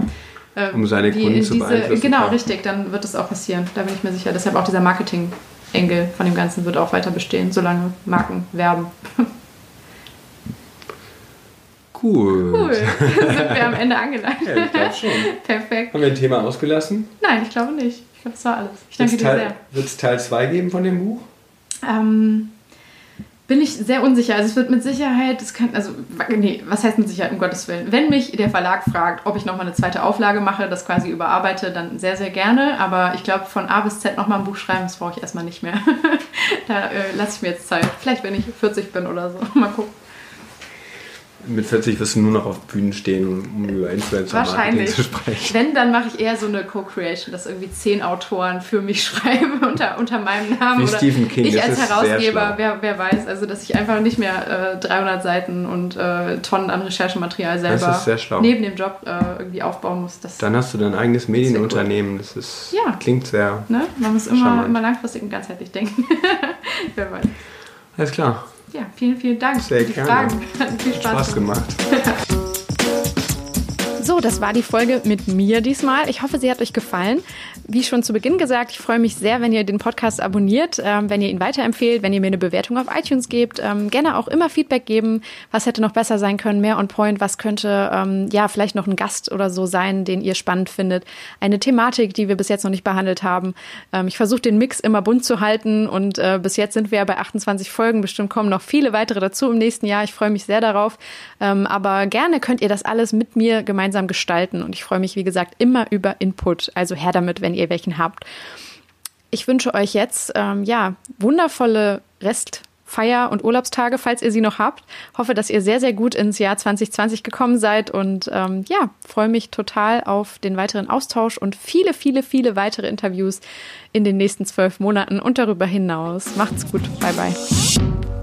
Äh, um seine die, Kunden zu diese, beeinflussen. Genau, kann. richtig, dann wird das auch passieren. Da bin ich mir sicher. Deshalb auch dieser Marketing-Engel von dem Ganzen wird auch weiter bestehen, solange Marken werben. Cool. Cool. Sind wir am Ende angelangt. Ja, ich glaube schon. Perfekt. Haben wir ein Thema ausgelassen? Nein, ich glaube nicht. Ich glaube, das war alles. Ich danke dir sehr. Wird es Teil 2 geben von dem Buch? Ähm, bin ich sehr unsicher. Also es wird mit Sicherheit, das kann, also, nee, was heißt mit Sicherheit, um Gottes Willen. Wenn mich der Verlag fragt, ob ich nochmal eine zweite Auflage mache, das quasi überarbeite, dann sehr, sehr gerne. Aber ich glaube, von A bis Z nochmal ein Buch schreiben, das brauche ich erstmal nicht mehr. da äh, lasse ich mir jetzt Zeit. Vielleicht, wenn ich 40 bin oder so. Mal gucken mit 40 wirst du nur noch auf Bühnen stehen, um über Influencer-Marketing zu sprechen. Wenn, dann mache ich eher so eine Co-Creation, dass irgendwie zehn Autoren für mich schreiben unter, unter meinem Namen. Wie oder Stephen King. Ich als Herausgeber, wer, wer weiß. Also, dass ich einfach nicht mehr äh, 300 Seiten und äh, Tonnen an Recherchematerial selber neben dem Job äh, irgendwie aufbauen muss. Das dann hast du dein eigenes Medienunternehmen. Das ist, ja. klingt sehr. Ne? Man muss immer, immer langfristig und ganzheitlich denken. wer weiß. Alles klar. Ja, vielen, vielen Dank Sehr für die gerne. Fragen. Hat viel Spaß, Spaß gemacht. So, das war die Folge mit mir diesmal. Ich hoffe, sie hat euch gefallen. Wie schon zu Beginn gesagt, ich freue mich sehr, wenn ihr den Podcast abonniert, ähm, wenn ihr ihn weiterempfehlt, wenn ihr mir eine Bewertung auf iTunes gebt. Ähm, gerne auch immer Feedback geben. Was hätte noch besser sein können? Mehr on point? Was könnte, ähm, ja, vielleicht noch ein Gast oder so sein, den ihr spannend findet? Eine Thematik, die wir bis jetzt noch nicht behandelt haben. Ähm, ich versuche den Mix immer bunt zu halten und äh, bis jetzt sind wir bei 28 Folgen. Bestimmt kommen noch viele weitere dazu im nächsten Jahr. Ich freue mich sehr darauf. Ähm, aber gerne könnt ihr das alles mit mir gemeinsam gestalten und ich freue mich, wie gesagt, immer über Input. Also her damit, wenn ihr welchen habt. Ich wünsche euch jetzt ähm, ja wundervolle Restfeier- und Urlaubstage, falls ihr sie noch habt. Hoffe, dass ihr sehr, sehr gut ins Jahr 2020 gekommen seid und ähm, ja, freue mich total auf den weiteren Austausch und viele, viele, viele weitere Interviews in den nächsten zwölf Monaten und darüber hinaus. Macht's gut. Bye, bye.